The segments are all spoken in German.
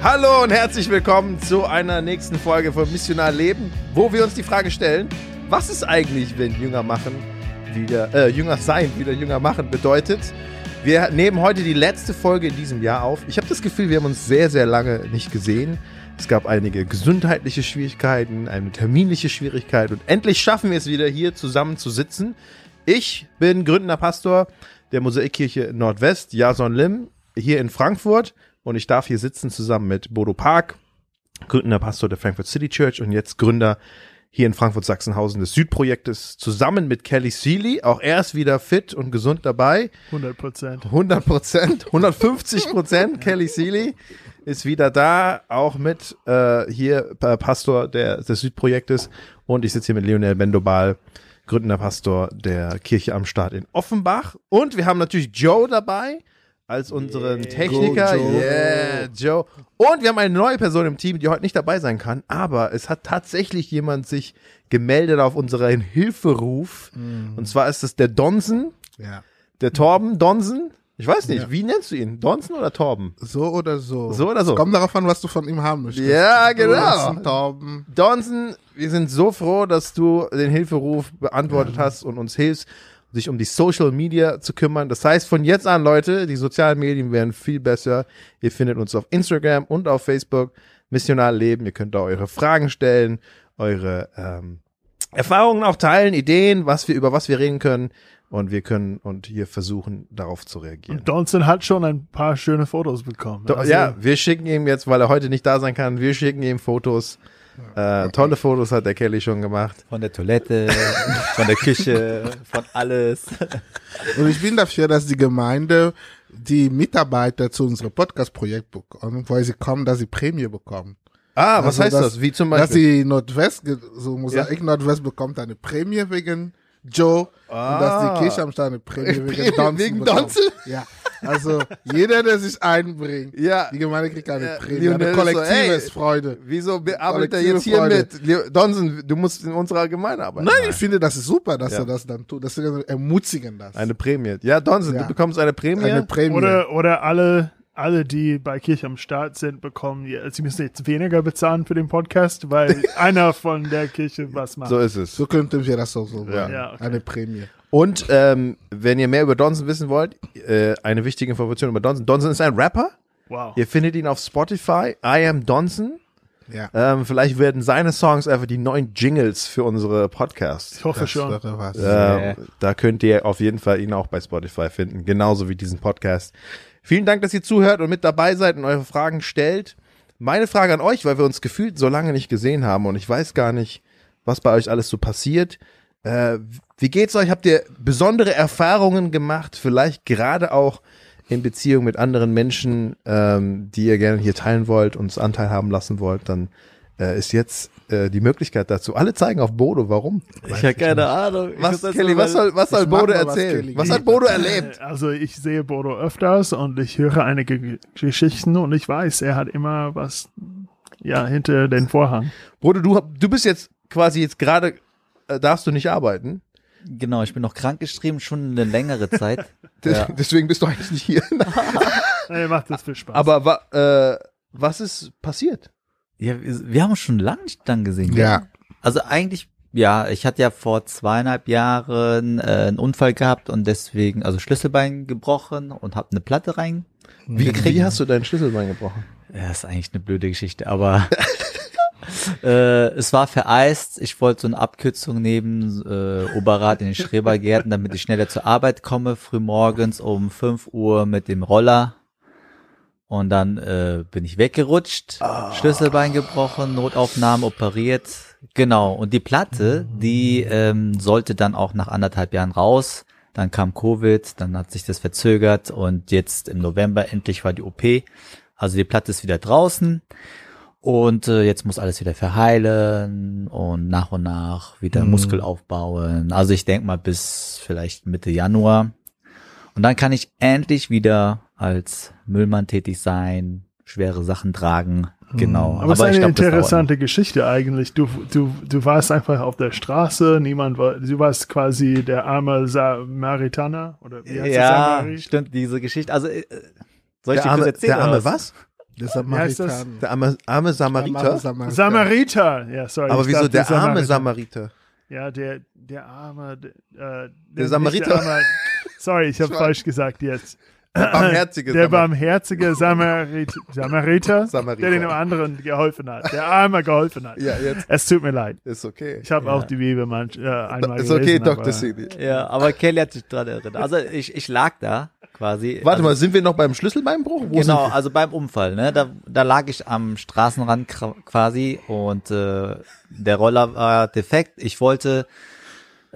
Hallo und herzlich willkommen zu einer nächsten Folge von Missionar Leben, wo wir uns die Frage stellen, was ist eigentlich, wenn Jünger machen wieder, äh, Jünger sein wieder Jünger machen bedeutet? Wir nehmen heute die letzte Folge in diesem Jahr auf. Ich habe das Gefühl, wir haben uns sehr, sehr lange nicht gesehen. Es gab einige gesundheitliche Schwierigkeiten, eine terminliche Schwierigkeit und endlich schaffen wir es wieder hier zusammen zu sitzen. Ich bin gründender Pastor der Mosaikkirche Nordwest, Jason Lim, hier in Frankfurt und ich darf hier sitzen zusammen mit Bodo Park, gründender Pastor der Frankfurt City Church und jetzt Gründer hier in Frankfurt-Sachsenhausen des Südprojektes zusammen mit Kelly Seeley. Auch er ist wieder fit und gesund dabei. 100 Prozent. 100 Prozent, 150 Prozent. Kelly Seeley ist wieder da, auch mit äh, hier äh, Pastor der, des Südprojektes. Und ich sitze hier mit Lionel Bendobal, gründender Pastor der Kirche am Start in Offenbach. Und wir haben natürlich Joe dabei als unseren Yeah. Techniker. Go, Joe. Yeah, Joe. Und wir haben eine neue Person im Team, die heute nicht dabei sein kann, aber es hat tatsächlich jemand sich gemeldet auf unseren Hilferuf. Und zwar ist es der Donsen, Ja. der Torben Donsen. Ich weiß nicht, Ja. wie nennst du ihn? Donsen oder Torben? So oder so. So oder so. Kommt darauf an, was du von ihm haben möchtest. Ja, genau. Johnson, Torben. Donsen, wir sind so froh, dass du den Hilferuf beantwortet hast und uns hilfst, sich um die Social Media zu kümmern. Das heißt, von jetzt an, Leute, die sozialen Medien werden viel besser. Ihr findet uns auf Instagram und auf Facebook. Missionar Leben. Ihr könnt da eure Fragen stellen, eure ähm, Erfahrungen auch teilen, Ideen, was wir über was wir reden können. Und wir können und hier versuchen, darauf zu reagieren. Und Donson hat schon ein paar schöne Fotos bekommen. Do, Also, ja, wir schicken ihm jetzt, weil er heute nicht da sein kann, wir schicken ihm Fotos. Äh, tolle Fotos hat der Kelly schon gemacht. Von der Toilette, von der Küche, von alles. Und ich bin dafür, dass die Gemeinde die Mitarbeiter zu unserem Podcast-Projekt bekommen, weil sie kommen, dass sie Prämie bekommen. Ah, was Also, heißt dass- das? Wie zum Dass Beispiel? die Nordwest, so Mosaik Nordwest bekommt eine Prämie wegen Joe und dass die Kirche am Start eine Prämie wegen Donson wegen bekommt. Donson? Ja, also jeder, der sich einbringt, Ja. die Gemeinde kriegt eine Ja, Prämie, Lionel eine ist so, ey, Freude. Wieso be- arbeitet er Kollektive jetzt hier Freude. mit? Donson, du musst in unserer Gemeinde arbeiten. Nein, ich finde, das ist super, dass Ja. er das dann tut. Das ermutigen das. Eine Prämie. Ja, Donson, Ja. du bekommst eine Prämie. Eine Prämie. Oder, oder alle, alle, die bei Kirche am Start sind, bekommen, ja, sie müssen jetzt weniger bezahlen für den Podcast, weil einer von der Kirche was macht. so ist es. so könnten wir das auch so machen. Ja, okay. Eine Prämie. Und ähm, wenn ihr mehr über Donson wissen wollt, äh, eine wichtige Information über Donson. Donson ist ein Rapper. wow. Ihr findet ihn auf Spotify. I am Donson. Ja. Ähm, vielleicht werden seine Songs einfach die neuen Jingles für unsere Podcasts. Ich hoffe Das schon. wäre was. Ähm, da könnt ihr auf jeden Fall ihn auch bei Spotify finden, genauso wie diesen Podcast. Vielen Dank, dass ihr zuhört und mit dabei seid und eure Fragen stellt. Meine Frage an euch, weil wir uns gefühlt so lange nicht gesehen haben und ich weiß gar nicht, was bei euch alles so passiert. Äh, wie geht's euch? Habt ihr besondere Erfahrungen gemacht? Vielleicht gerade auch in Beziehung mit anderen Menschen, ähm, die ihr gerne hier teilen wollt, uns Anteil haben lassen wollt, dann äh, ist jetzt äh, die Möglichkeit dazu. Alle zeigen auf Bodo. Warum? Ich habe keine Ahnung. Ich Was, Kelly, was soll, was soll Bodo was, erzählen? Kelly. Was hat Bodo erlebt? Also ich sehe Bodo öfters und ich höre einige Geschichten und ich weiß, er hat immer was ja hinter den Vorhang. Bodo, du, du bist jetzt quasi jetzt gerade, äh, darfst du nicht arbeiten. Genau, ich bin noch krankgeschrieben, schon eine längere Zeit. Ja. Deswegen bist du eigentlich nicht hier. Er macht das viel Spaß. Aber wa, äh, was ist passiert? Ja, wir, wir haben uns schon lange nicht dann gesehen. Ja. gell? Also eigentlich, ja, ich hatte ja vor zweieinhalb Jahren äh, einen Unfall gehabt und deswegen, also Schlüsselbein gebrochen und habe eine Platte rein. Wie, wie hast du deinen Schlüsselbein gebrochen? Ja, ist eigentlich eine blöde Geschichte, aber äh, es war vereist. Ich wollte so eine Abkürzung nehmen, äh, Oberrad in den Schrebergärten, damit ich schneller zur Arbeit komme, früh morgens um 5 Uhr mit dem Roller. Und dann äh, bin ich weggerutscht, Schlüsselbein gebrochen, Notaufnahme operiert. Genau. Und die Platte, die ähm, sollte dann auch nach anderthalb Jahren raus. Dann kam Covid, dann hat sich das verzögert und jetzt im November endlich war die OP. Also die Platte ist wieder draußen und äh, jetzt muss alles wieder verheilen und nach und nach wieder Muskel aufbauen. Also ich denke mal bis vielleicht Mitte Januar. Und dann kann ich endlich wieder als Müllmann tätig sein, schwere Sachen tragen. Genau. Aber es ist eine glaub, das interessante Geschichte eigentlich. Du, du, du warst einfach auf der Straße, niemand war, du warst quasi der arme Samaritaner oder wie heißt das? Ja, stimmt, diese Geschichte. Also, äh, soll Der ich dir arme, kurz erzählen? der arme was? Der? Samaritaner. Der arme, arme Samariter. Samariter. Samariter. Ja, sorry. Aber wieso der arme Samariter. Samariter? Ja, der, der arme, der, äh, Der Samariter. nicht der arme- sorry, ich habe falsch gesagt jetzt. Der barmherzige Der Samariter. barmherzige Samarit Samariter, Samariter. der dem anderen geholfen hat. Der arme geholfen hat. Ja, jetzt Es tut mir leid. ist okay. Ich habe auch die Bibel manch, äh, einmal Ist okay, gelesen. Dr. aber- Seeley. Ja, aber Kelly hat sich dran erinnert. Also ich, ich lag da quasi. Warte also, mal, sind wir noch beim Schlüsselbeinbruch? Wo Genau, also beim Unfall, ne? Da, da lag ich am Straßenrand quasi und äh, der Roller war defekt. Ich wollte,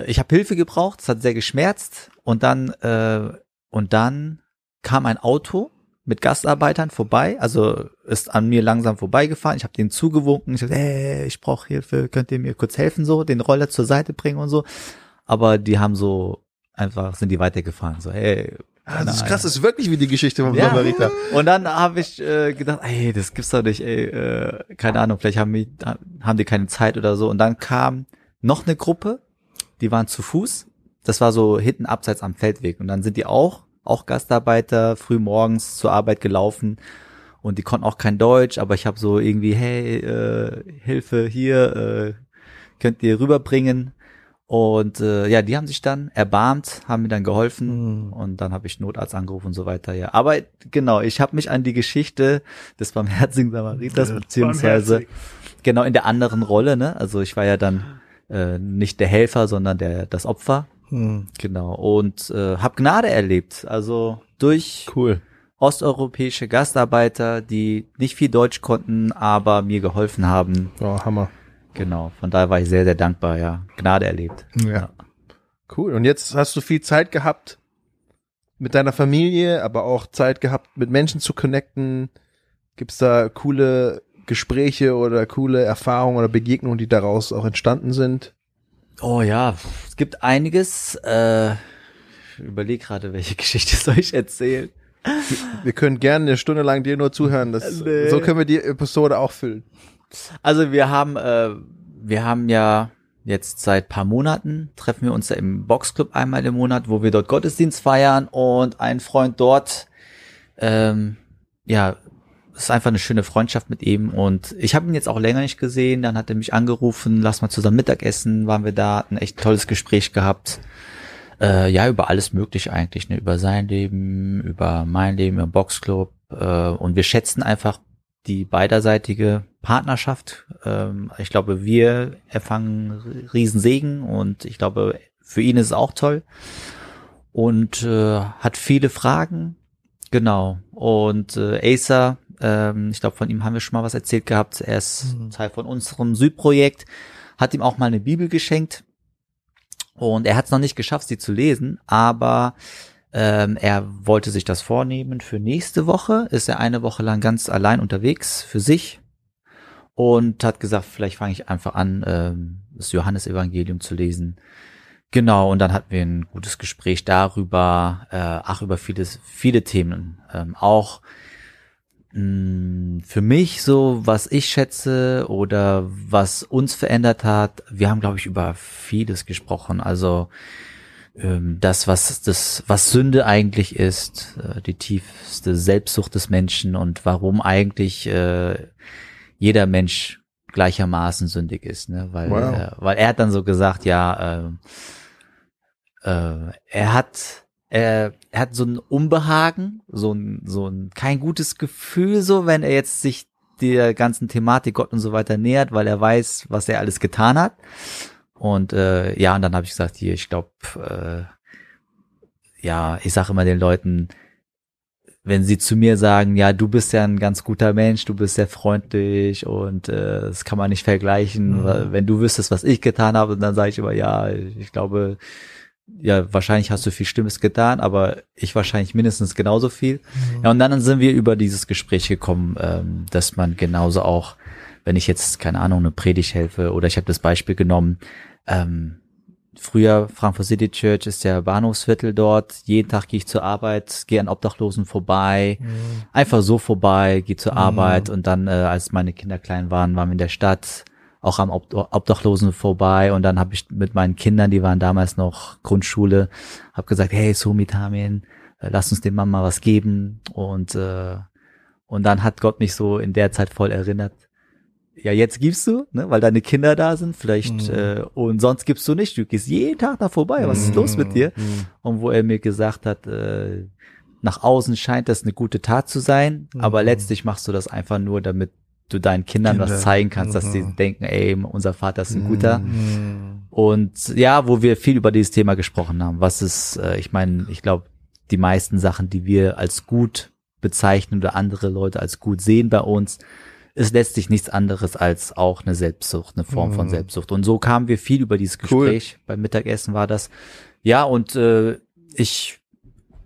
ich habe Hilfe gebraucht, es hat sehr geschmerzt und dann äh, und dann kam ein Auto mit Gastarbeitern vorbei, also ist an mir langsam vorbeigefahren. Ich habe denen zugewunken, ich hab, hey, ich brauche Hilfe, könnt ihr mir kurz helfen, so den Roller zur Seite bringen und so. Aber die haben so einfach sind die weitergefahren, so hey. Ah, das ist krass, das ist wirklich wie die Geschichte vom Ja. Und dann habe ich äh, gedacht, ey, das gibt's doch nicht, ey, äh, keine Ahnung, vielleicht haben, die, haben die keine Zeit oder so. Und dann kam noch eine Gruppe, die waren zu Fuß. Das war so hinten abseits am Feldweg. Und dann sind die auch, auch Gastarbeiter, früh morgens zur Arbeit gelaufen. Und die konnten auch kein Deutsch, aber ich habe so irgendwie, hey, äh, Hilfe hier, äh, könnt ihr rüberbringen. Und äh, ja, die haben sich dann erbarmt, haben mir dann geholfen Mhm. und dann habe ich Notarzt angerufen und so weiter. Ja, aber genau, ich habe mich an die Geschichte des barmherzigen Samariters Ja, beziehungsweise barmherzig. genau in der anderen Rolle. Ne, also ich war ja dann äh, nicht der Helfer, sondern der das Opfer. Hm, Genau und äh, habe Gnade erlebt. Also durch Cool. osteuropäische Gastarbeiter, die nicht viel Deutsch konnten, aber mir geholfen haben. Oh, Hammer. Genau, von daher war ich sehr, sehr dankbar, ja. Gnade erlebt. Ja. Cool. Und jetzt hast du viel Zeit gehabt mit deiner Familie, aber auch Zeit gehabt, mit Menschen zu connecten. Gibt's da coole Gespräche oder coole Erfahrungen oder Begegnungen, die daraus auch entstanden sind? Oh ja, es gibt einiges. Äh, ich überlege gerade, welche Geschichte soll ich erzählen. Wir können gerne eine Stunde lang dir nur zuhören. Das, Nee. So können wir die Episode auch füllen. Also wir haben, äh, wir haben ja jetzt seit paar Monaten treffen wir uns ja im Boxclub einmal im Monat, wo wir dort Gottesdienst feiern und ein Freund dort, ähm, ja, ist einfach eine schöne Freundschaft mit ihm und ich habe ihn jetzt auch länger nicht gesehen. Dann hat er mich angerufen, lass mal zusammen Mittagessen, waren wir da, hatten echt tolles Gespräch gehabt. Äh, ja, über alles Mögliche eigentlich, ne? über sein Leben, über mein Leben im Boxclub äh, und wir schätzen einfach die beiderseitige Partnerschaft. Ähm, ich glaube, wir erfangen Riesensegen und ich glaube, für ihn ist es auch toll und äh, hat viele Fragen. Genau. Und äh, Acer, ähm, ich glaube, von ihm haben wir schon mal was erzählt gehabt. Er ist Teil von unserem Südprojekt, hat ihm auch mal eine Bibel geschenkt. Und er hat es noch nicht geschafft, sie zu lesen, aber ähm, er wollte sich das vornehmen. Für nächste Woche ist er eine Woche lang ganz allein unterwegs für sich und hat gesagt, vielleicht fange ich einfach an, ähm, das Johannesevangelium zu lesen. Genau, und dann hatten wir ein gutes Gespräch darüber, äh, ach, über vieles, viele Themen. Ähm, auch mh, für mich so, was ich schätze oder was uns verändert hat. Wir haben, glaube ich, über vieles gesprochen. Also ähm, das, was das, was Sünde eigentlich ist, äh, die tiefste Selbstsucht des Menschen und warum eigentlich äh, jeder Mensch gleichermaßen sündig ist, ne? Weil, Wow. äh, weil er hat dann so gesagt, ja, äh, äh, er hat er, er hat so ein Unbehagen, so ein, so ein kein gutes Gefühl, so wenn er jetzt sich der ganzen Thematik Gott und so weiter nähert, weil er weiß, was er alles getan hat. Und äh, ja, und dann habe ich gesagt, hier, ich glaube, äh, ja, ich sage immer den Leuten, wenn sie zu mir sagen, ja, du bist ja ein ganz guter Mensch, du bist sehr freundlich und äh, das kann man nicht vergleichen. weil Wenn du wüsstest, was ich getan habe, dann sage ich immer, ja, ich glaube, ja, wahrscheinlich hast du viel Stimmes getan, aber ich wahrscheinlich mindestens genauso viel. Ja, und dann sind wir über dieses Gespräch gekommen, ähm, dass man genauso auch, wenn ich jetzt, keine Ahnung, eine Predigt helfe oder ich habe das Beispiel genommen, ähm, früher Frankfurt City Church ist der Bahnhofsviertel dort, jeden Tag gehe ich zur Arbeit, gehe an Obdachlosen vorbei, einfach so vorbei, gehe zur Arbeit. Und dann, äh, als meine Kinder klein waren, waren wir in der Stadt, auch am Ob Obdachlosen vorbei. Und dann habe ich mit meinen Kindern, die waren damals noch Grundschule, habe gesagt, hey Sumitamin, äh, lass uns dem Mama was geben. Und äh, Und dann hat Gott mich so in der Zeit voll erinnert. Ja, jetzt gibst du, ne, weil deine Kinder da sind, vielleicht, Mhm. äh, und sonst gibst du nicht. Du gehst jeden Tag da vorbei. Was ist los mit dir? Mhm. Und wo er mir gesagt hat, äh, nach außen scheint das eine gute Tat zu sein, aber letztlich machst du das einfach nur, damit du deinen Kindern Kinder. was zeigen kannst, dass sie Mhm. denken, ey, unser Vater ist ein guter. Mhm. Und ja, wo wir viel über dieses Thema gesprochen haben, was ist, äh, ich meine, ich glaube, die meisten Sachen, die wir als gut bezeichnen oder andere Leute als gut sehen bei uns, ist letztlich nichts anderes als auch eine Selbstsucht, eine Form von Mhm. Selbstsucht. Und so kamen wir viel über dieses Cool. Gespräch. Beim Mittagessen war das. Ja, und äh, ich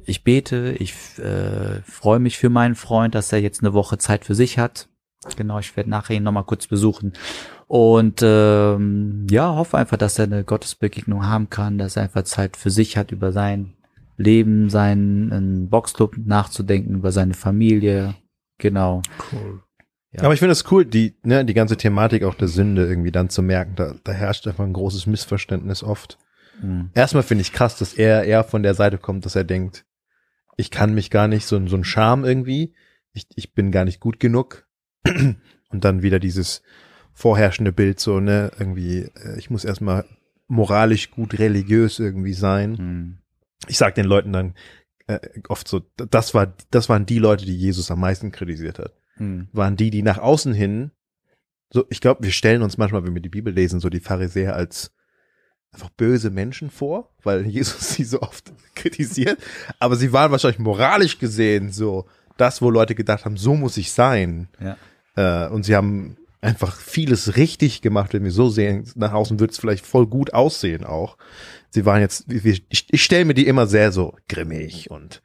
ich bete, ich äh, freue mich für meinen Freund, dass er jetzt eine Woche Zeit für sich hat. Genau, ich werde nachher ihn nochmal kurz besuchen. Und ähm, ja, hoffe einfach, dass er eine Gottesbegegnung haben kann, dass er einfach Zeit für sich hat, über sein Leben, seinen Boxclub nachzudenken, über seine Familie. Genau. Cool. Ja. Aber ich finde es cool, die, ne, die ganze Thematik auch der Sünde irgendwie dann zu merken. Da, da herrscht einfach ein großes Missverständnis oft. Mhm. Erstmal finde ich krass, dass er eher von der Seite kommt, dass er denkt, ich kann mich gar nicht, so, so ein Charme irgendwie. Ich, ich bin gar nicht gut genug. Und dann wieder dieses vorherrschende Bild, so, ne, irgendwie, äh, ich muss erstmal moralisch gut religiös irgendwie sein. Mhm. Ich sag den Leuten dann äh, oft so, das war, das waren die Leute, die Jesus am meisten kritisiert hat Mhm. waren die, die nach außen hin, so, ich glaube, wir stellen uns manchmal, wenn wir die Bibel lesen, so die Pharisäer als einfach böse Menschen vor, weil Jesus sie so oft kritisiert. Aber sie waren wahrscheinlich moralisch gesehen so das, wo Leute gedacht haben, so muss ich sein. Ja. Äh, und sie haben einfach vieles richtig gemacht, wenn wir so sehen. Nach außen wird es vielleicht voll gut aussehen auch. Sie waren jetzt, ich, ich stelle mir die immer sehr so grimmig und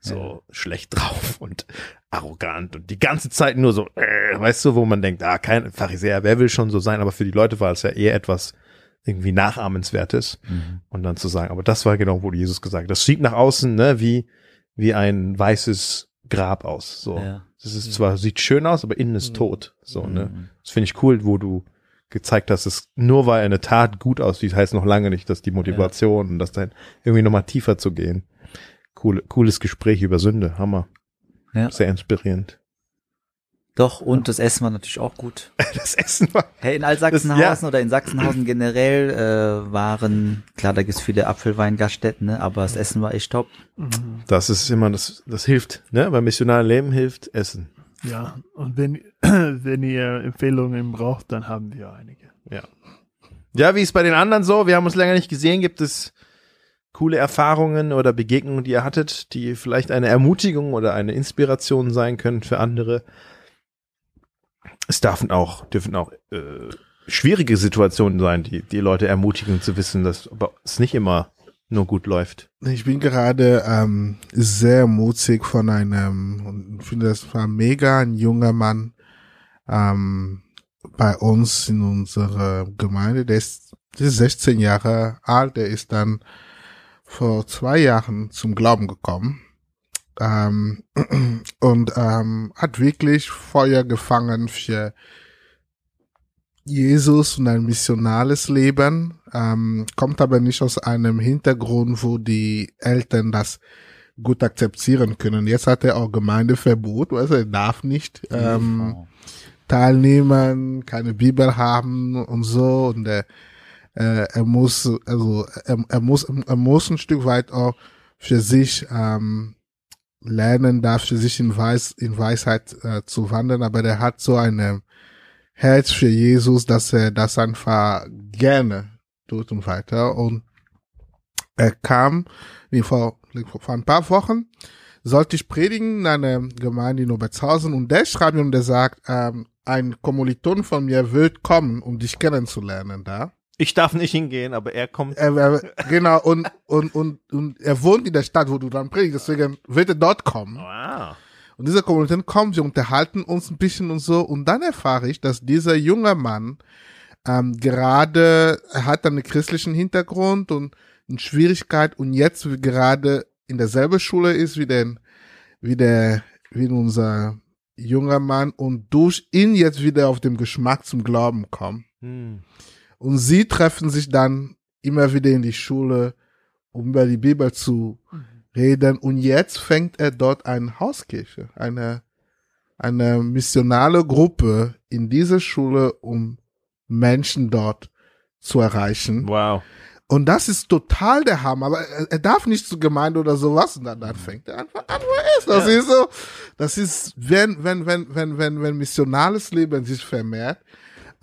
so schlecht drauf und arrogant und die ganze Zeit nur so, äh, weißt du, wo man denkt, ah, kein Pharisäer, wer will schon so sein, aber für die Leute war es ja eher etwas irgendwie Nachahmenswertes Mhm. und dann zu sagen, aber das war genau, wo Jesus gesagt hat. Das sieht nach außen, ne, wie, wie ein weißes Grab aus, so. Ja. Das ist zwar, sieht schön aus, aber innen ist tot, so, ne. Mhm. Das finde ich cool, wo du gezeigt hast, dass nur weil eine Tat gut aussieht, heißt noch lange nicht, dass die Motivation und das dann irgendwie nochmal tiefer zu gehen. Cool, cooles Gespräch über Sünde, Hammer. Ja. Sehr inspirierend. Doch, und das Essen war natürlich auch gut. Das Essen war. Hey, in Altsachsenhausen Das- oder in Sachsenhausen generell äh, waren, klar, da gibt's viele Apfelweingaststätten, ne, aber das Essen war echt top. Das ist immer, das, das hilft, ne? Beim missionaren Leben hilft Essen. Ja, und wenn, wenn ihr Empfehlungen braucht, dann haben wir einige. Ja. Ja, wie ist bei den anderen so? Wir haben uns länger nicht gesehen. Gibt es coole Erfahrungen oder Begegnungen, die ihr hattet, die vielleicht eine Ermutigung oder eine Inspiration sein können für andere? Es dürfen auch, dürfen auch äh, schwierige Situationen sein, die die Leute ermutigen zu wissen, dass es nicht immer nur gut läuft. Ich bin gerade ähm, sehr mutig von einem, und finde, das war mega, ein junger Mann ähm, bei uns in unserer Gemeinde. Der ist, der ist 16 Jahre alt, der ist dann vor zwei Jahren zum Glauben gekommen ähm, und ähm, hat wirklich Feuer gefangen für Jesus und ein missionales Leben, ähm, kommt aber nicht aus einem Hintergrund, wo die Eltern das gut akzeptieren können. Jetzt hat er auch Gemeindeverbot, also er darf nicht ähm, Oh. teilnehmen, keine Bibel haben und so und er, äh, er muss also er, er muss er muss ein Stück weit auch für sich ähm, lernen, darf für sich in, Weis, in Weisheit äh, zu wandeln, aber der hat so eine Herz für Jesus, dass er das einfach gerne tut und weiter. Und er kam vor, vor ein paar Wochen sollte ich predigen in einer Gemeinde in Obertshausen und der schreibt mir und der sagt, ähm, ein Kommiliton von mir wird kommen, um dich kennenzulernen da. Ich darf nicht hingehen, aber er kommt. Er, er, genau, und, und, und, und er wohnt in der Stadt, wo du dann predigst, deswegen wird er dort kommen. Wow. Und dieser Kommiliton kommt, wir unterhalten uns ein bisschen und so. Und dann erfahre ich, dass dieser junge Mann ähm, gerade, er hat einen christlichen Hintergrund und eine Schwierigkeit und jetzt gerade in derselben Schule ist wie der, wie der, wie unser junger Mann und durch ihn jetzt wieder auf dem Geschmack zum Glauben kommt. Hm. Und sie treffen sich dann immer wieder in die Schule, um über die Bibel zu reden. Und jetzt fängt er dort eine Hauskirche, eine eine missionale Gruppe in diese Schule, um Menschen dort zu erreichen. Wow. Und das ist total der Hammer. Aber er, darf nicht zur Gemeinde oder sowas. Und dann, dann fängt er einfach an, wo er ist. Das Ja. ist so. Das ist, wenn, wenn, wenn, wenn, wenn, wenn missionales Leben sich vermehrt.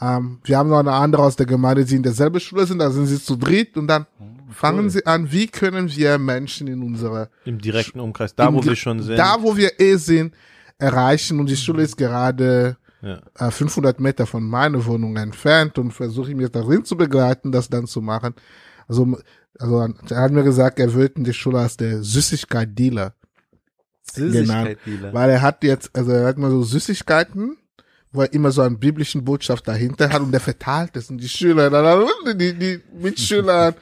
Ähm, wir haben noch eine andere aus der Gemeinde, die in derselben Schule sind. Da sind sie zu dritt. Und dann fangen sie an, wie können wir Menschen in unserer Im direkten Umkreis, da wo wir schon sind. Da, wo wir eh sind, erreichen. Und die Schule ist gerade ja. äh, 500 Meter von meiner Wohnung entfernt und versuche ich mir darin zu begleiten, das dann zu machen. Also, also er hat mir gesagt, er wird in die Schule als der Süßigkeit-Dealer, Süßigkeit-Dealer. weil er hat jetzt, also er hat mal so Süßigkeiten, wo er immer so einen biblischen Botschaft dahinter hat und der verteilt es und die Schüler, dann die, die Mitschüler,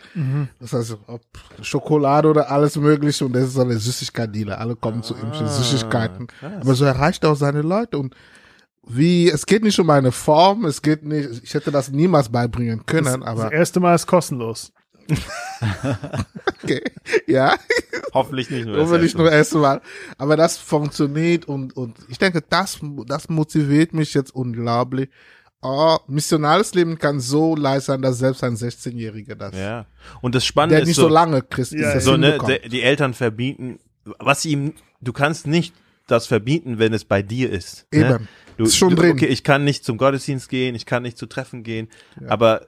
das heißt, ob Schokolade oder alles mögliche und das ist so eine Süßigkeit-Dealer. Alle kommen zu ihm für Ah, Süßigkeiten. krass. Aber so erreicht er auch seine Leute und wie, es geht nicht um eine Form, es geht nicht, ich hätte das niemals beibringen können, Das aber erste Mal ist kostenlos. okay, ja, Hoffentlich nicht nur. das hoffentlich erste nur erstmal. Aber das funktioniert und, und ich denke, das, das motiviert mich jetzt unglaublich. Oh, missionales Leben kann so leicht sein, dass selbst ein 16-Jähriger das, Ja. Und das Spannende der ist nicht so, so lange Christ ist, Ja, das so ne, der, die Eltern verbieten, was ihm, du kannst nicht das verbieten, wenn es bei dir ist. Ne? Eben. Du, Ist schon du, drin. Okay, ich kann nicht zum Gottesdienst gehen, ich kann nicht zu Treffen gehen, aber w-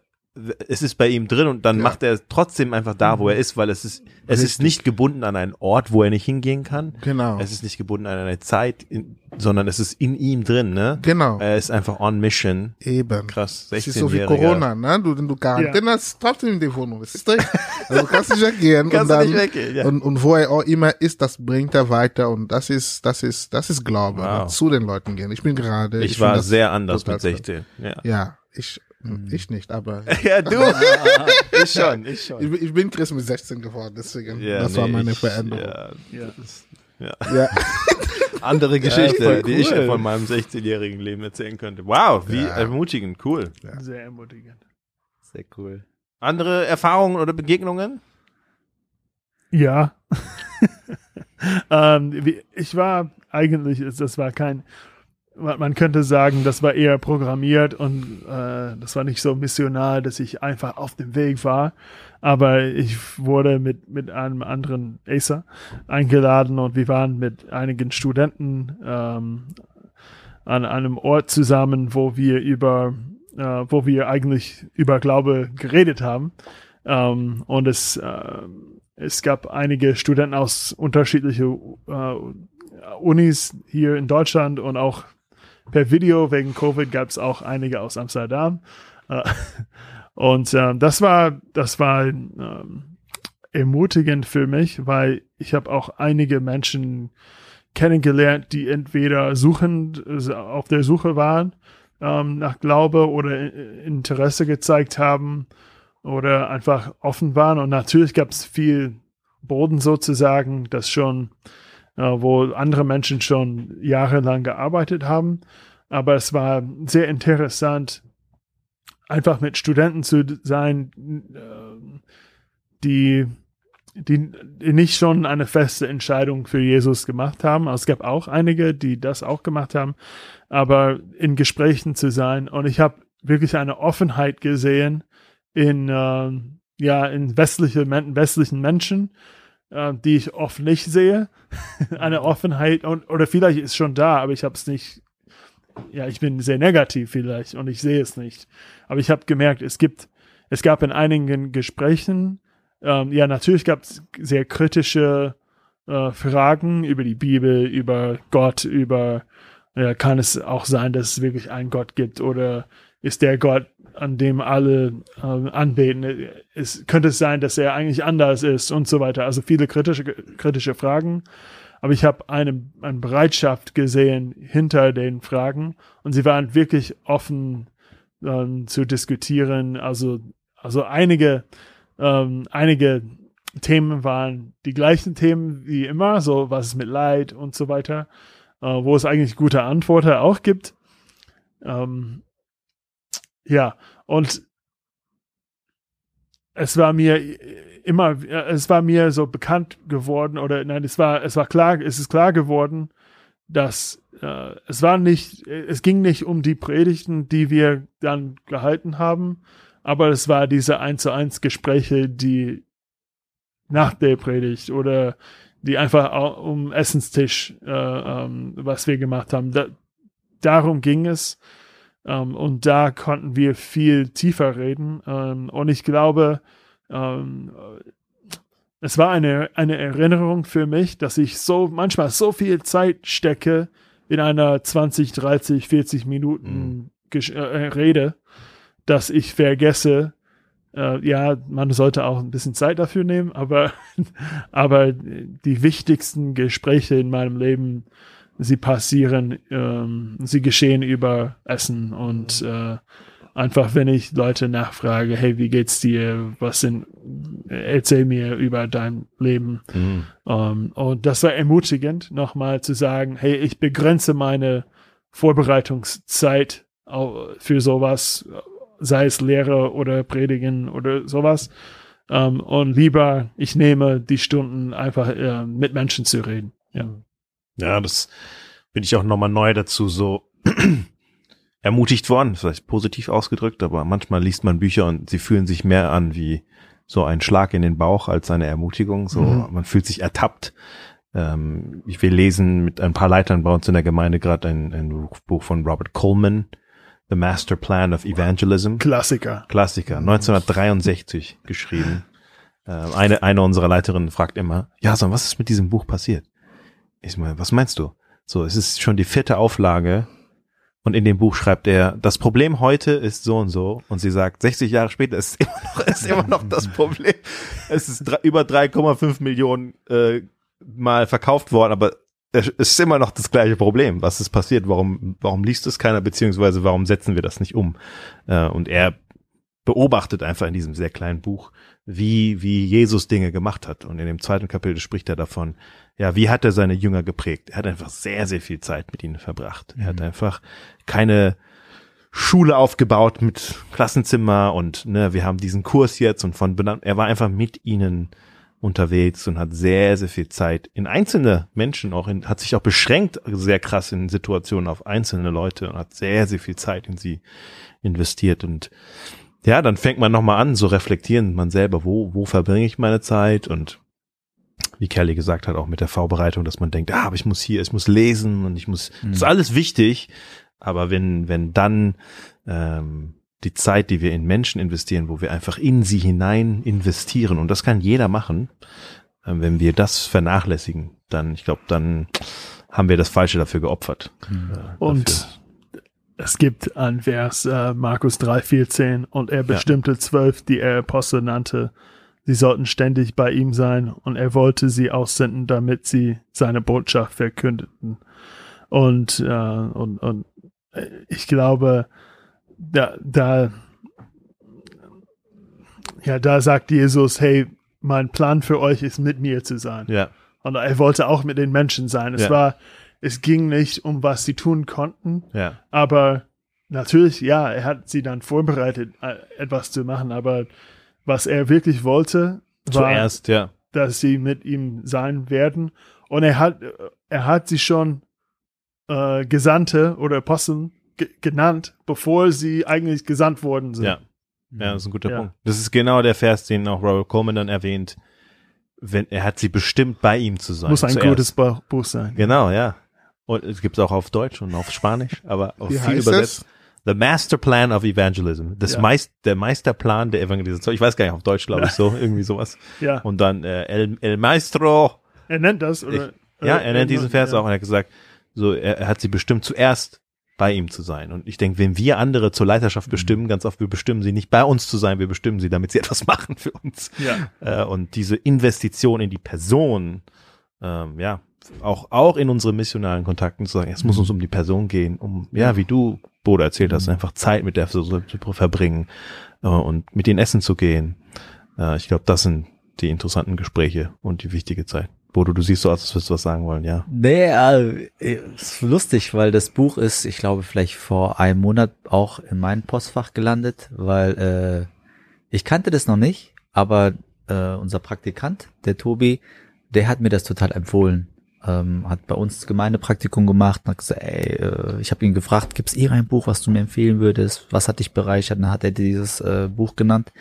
es ist bei ihm drin und dann Ja. Mhm. macht er trotzdem einfach da, wo er ist, weil es ist, es ist Richtig. nicht gebunden an einen Ort, wo er nicht hingehen kann. Genau. Es ist nicht gebunden an eine Zeit, in, sondern es ist in ihm drin, ne? Genau. Er ist einfach on mission. Eben. Krass, Es ist so wie 16-Jähriger. Corona, ne? Du, wenn du Quarantäne hast, trotzdem in die Wohnung. Ist drin. Also du kannst nicht weggehen. Kannst und dann, nicht weggehen, ja. und, und wo er auch immer ist, das bringt er weiter und das ist, das ist, das ist Glaube. Wow. Zu den Leuten gehen. Ich bin gerade. Ich, find war sehr anders mit 16. Ja. Ja, ich, ich nicht, aber Ja, du. ich schon, ich schon. ich, bin- ich bin Chris mit 16 geworden, deswegen. Ja, das war nee, meine ich- Veränderung. Ja, Ja. Ja. andere Geschichte, voll die ich cool. von meinem 16-jährigen Leben erzählen könnte. Wow, wie Ja. ermutigend, cool. Sehr ermutigend. Sehr cool. Andere Erfahrungen oder Begegnungen? Ja. ähm, ich war eigentlich, das war kein, man könnte sagen, das war eher programmiert und äh, das war nicht so missional, dass ich einfach auf dem Weg war. Aber ich wurde mit, mit einem anderen Acer eingeladen und wir waren mit einigen Studenten ähm, an einem Ort zusammen, wo wir über, äh, wo wir eigentlich über Glaube geredet haben. Ähm, und es, äh, es gab einige Studenten aus unterschiedlichen äh, Unis hier in Deutschland und auch per Video wegen Covid gab es auch einige aus Amsterdam. Äh, und ähm, das war, das war ähm, ermutigend für mich, weil ich habe auch einige Menschen kennengelernt, die entweder suchend äh, auf der Suche waren ähm, nach Glaube oder Interesse gezeigt haben oder einfach offen waren. Und natürlich gab es viel Boden sozusagen, das schon, wo andere Menschen schon jahrelang gearbeitet haben. Aber es war sehr interessant, einfach mit Studenten zu sein, äh, die, die, nicht schon eine feste Entscheidung für Jesus gemacht haben. Es gab auch einige, die das auch gemacht haben, aber in Gesprächen zu sein. Und ich habe wirklich eine Offenheit gesehen in, äh, ja, in westliche, westlichen Menschen, äh, die ich oft nicht sehe. eine Offenheit und, oder vielleicht ist schon da, aber ich habe es nicht ja, ich bin sehr negativ vielleicht und ich sehe es nicht. Aber ich habe gemerkt, es gibt, es gab in einigen Gesprächen, ähm, ja, natürlich gab es sehr kritische äh, Fragen über die Bibel, über Gott, über, ja, kann es auch sein, dass es wirklich einen Gott gibt oder ist der Gott, an dem alle äh, anbeten, es, könnte es sein, dass er eigentlich anders ist und so weiter. Also viele kritische, kritische Fragen. Aber ich habe eine, eine Bereitschaft gesehen hinter den Fragen und sie waren wirklich offen ähm, zu diskutieren. Also, also einige, ähm, einige Themen waren die gleichen Themen wie immer, so was ist mit Leid und so weiter, äh, wo es eigentlich gute Antworten auch gibt. Ähm, ja, und es war mir immer, es war mir so bekannt geworden oder nein, es war, es war klar, es ist klar geworden, dass äh, es war nicht, es ging nicht um die Predigten, die wir dann gehalten haben, aber es war diese eins zu eins Gespräche, die nach der Predigt oder die einfach um Essenstisch, äh, ähm, was wir gemacht haben. Da, darum ging es. Ähm, und da konnten wir viel tiefer reden. Ähm, und ich glaube, ähm, es war eine, eine Erinnerung für mich, dass ich so manchmal so viel Zeit stecke in einer 20, 30, 40 Minuten Gesch äh, Rede, dass ich vergesse, äh, ja, man sollte auch ein bisschen Zeit dafür nehmen, aber, aber die wichtigsten Gespräche in meinem Leben, sie passieren, ähm, sie geschehen über Essen und äh, einfach, wenn ich Leute nachfrage, hey, wie geht's dir? Was sind, erzähl mir über dein Leben. Mhm. Ähm, und das war ermutigend, nochmal zu sagen, hey, ich begrenze meine Vorbereitungszeit für sowas, sei es Lehre oder Predigen oder sowas. Ähm, und lieber, ich nehme die Stunden einfach äh, mit Menschen zu reden. Ja. Ja, das bin ich auch nochmal neu dazu so ermutigt worden, vielleicht positiv ausgedrückt, aber manchmal liest man Bücher und sie fühlen sich mehr an wie so ein Schlag in den Bauch als eine Ermutigung. So, Mhm. man fühlt sich ertappt. Ähm, wir lesen mit ein paar Leitern bei uns in der Gemeinde gerade ein, ein Buch von Robert Coleman, The Master Plan of Evangelism. Klassiker. Klassiker, 1963 geschrieben. Ähm, eine, eine unserer Leiterinnen fragt immer, ja, so, was ist mit diesem Buch passiert? Ich meine, was meinst du? So, es ist schon die vierte Auflage und in dem Buch schreibt er, das Problem heute ist so und so und sie sagt, 60 Jahre später ist immer noch, ist immer noch das Problem. Es ist über 3,5 Millionen äh, Mal verkauft worden, aber es ist immer noch das gleiche Problem. Was ist passiert? Warum, warum liest es keiner, beziehungsweise warum setzen wir das nicht um? Äh, und er beobachtet einfach in diesem sehr kleinen Buch, wie, wie Jesus Dinge gemacht hat. Und in dem zweiten Kapitel spricht er davon, ja, wie hat er seine Jünger geprägt? Er hat einfach sehr, sehr viel Zeit mit ihnen verbracht. Er hat einfach keine Schule aufgebaut mit Klassenzimmer und ne, wir haben diesen Kurs jetzt und von benannt. Er war einfach mit ihnen unterwegs und hat sehr, sehr viel Zeit in einzelne Menschen auch in, hat sich auch beschränkt sehr krass in Situationen auf einzelne Leute und hat sehr, sehr viel Zeit in sie investiert und ja, dann fängt man nochmal an, so reflektieren man selber, wo, wo verbringe ich meine Zeit und wie Kelly gesagt hat, auch mit der Vorbereitung, dass man denkt, ah, aber ich muss hier, ich muss lesen und ich muss, Mhm. das ist alles wichtig, aber wenn, wenn dann ähm, die Zeit, die wir in Menschen investieren, wo wir einfach in sie hinein investieren, und das kann jeder machen, ähm, wenn wir das vernachlässigen, dann, ich glaube, dann haben wir das Falsche dafür geopfert. äh, Und dafür. es gibt ein Vers, äh, Markus 3, 14, und er bestimmte zwölf, die er Apostel nannte. Sie sollten ständig bei ihm sein und er wollte sie aussenden, damit sie seine Botschaft verkündeten. Und, äh, und, und ich glaube, da, da, ja, da sagt Jesus, hey, mein Plan für euch ist mit mir zu sein. Ja, Und er wollte auch mit den Menschen sein. Es Ja. war, es ging nicht um was sie tun konnten, ja, aber natürlich, ja, er hat sie dann vorbereitet, äh, etwas zu machen, aber was er wirklich wollte, war, zuerst, ja, dass sie mit ihm sein werden. Und er hat, er hat sie schon äh, Gesandte oder Apostel ge genannt, bevor sie eigentlich gesandt worden sind. ja. Ja, das ist ein guter Ja. Punkt. Das ist genau der Vers, den auch Robert Coleman dann erwähnt. Wenn, er hat sie bestimmt bei ihm zu sein. Muss ein zuerst. gutes Buch sein. Genau, ja. Und es gibt es auch auf Deutsch und auf Spanisch, aber auf Wie viel heißt übersetzt. es? The Master Plan of Evangelism. Das Ja. Meist, der Meisterplan der Evangelisation. Ich weiß gar nicht, auf Deutsch glaube ich so, irgendwie sowas. Ja, Und dann äh, El, El Maestro. er nennt das. Oder, Ja, äh, er nennt diesen Vers ja. auch und er hat gesagt, so, er, er hat sie bestimmt zuerst bei ihm zu sein. Und ich denke, wenn wir andere zur Mhm. Leiterschaft bestimmen, ganz oft, wir bestimmen sie nicht bei uns zu sein, wir bestimmen sie, damit sie etwas machen für uns. Ja. Äh, und diese Investition in die Person, ähm, ja, auch, auch in unsere missionalen Kontakten zu sagen, es muss uns um die Person gehen, um, ja, wie du, Bodo, erzählt hast, einfach Zeit mit der zu verbringen äh, und mit ihnen essen zu gehen. Äh, ich glaube, das sind die interessanten Gespräche und die wichtige Zeit. Bodo, du siehst so aus, als würdest du was sagen wollen, ja. Nee, äh, ist lustig, weil das Buch ist, ich glaube, vielleicht vor einem Monat auch in mein Postfach gelandet, weil äh, ich kannte das noch nicht, aber äh, unser Praktikant, der Tobi, der hat mir das total empfohlen. Ähm, hat bei uns Gemeindepraktikum gemacht und hat gesagt, ey, äh, ich habe ihn gefragt, gibt's irgendein Buch, was du mir empfehlen würdest? Was hat dich bereichert? Und dann hat er dieses äh, Buch genannt.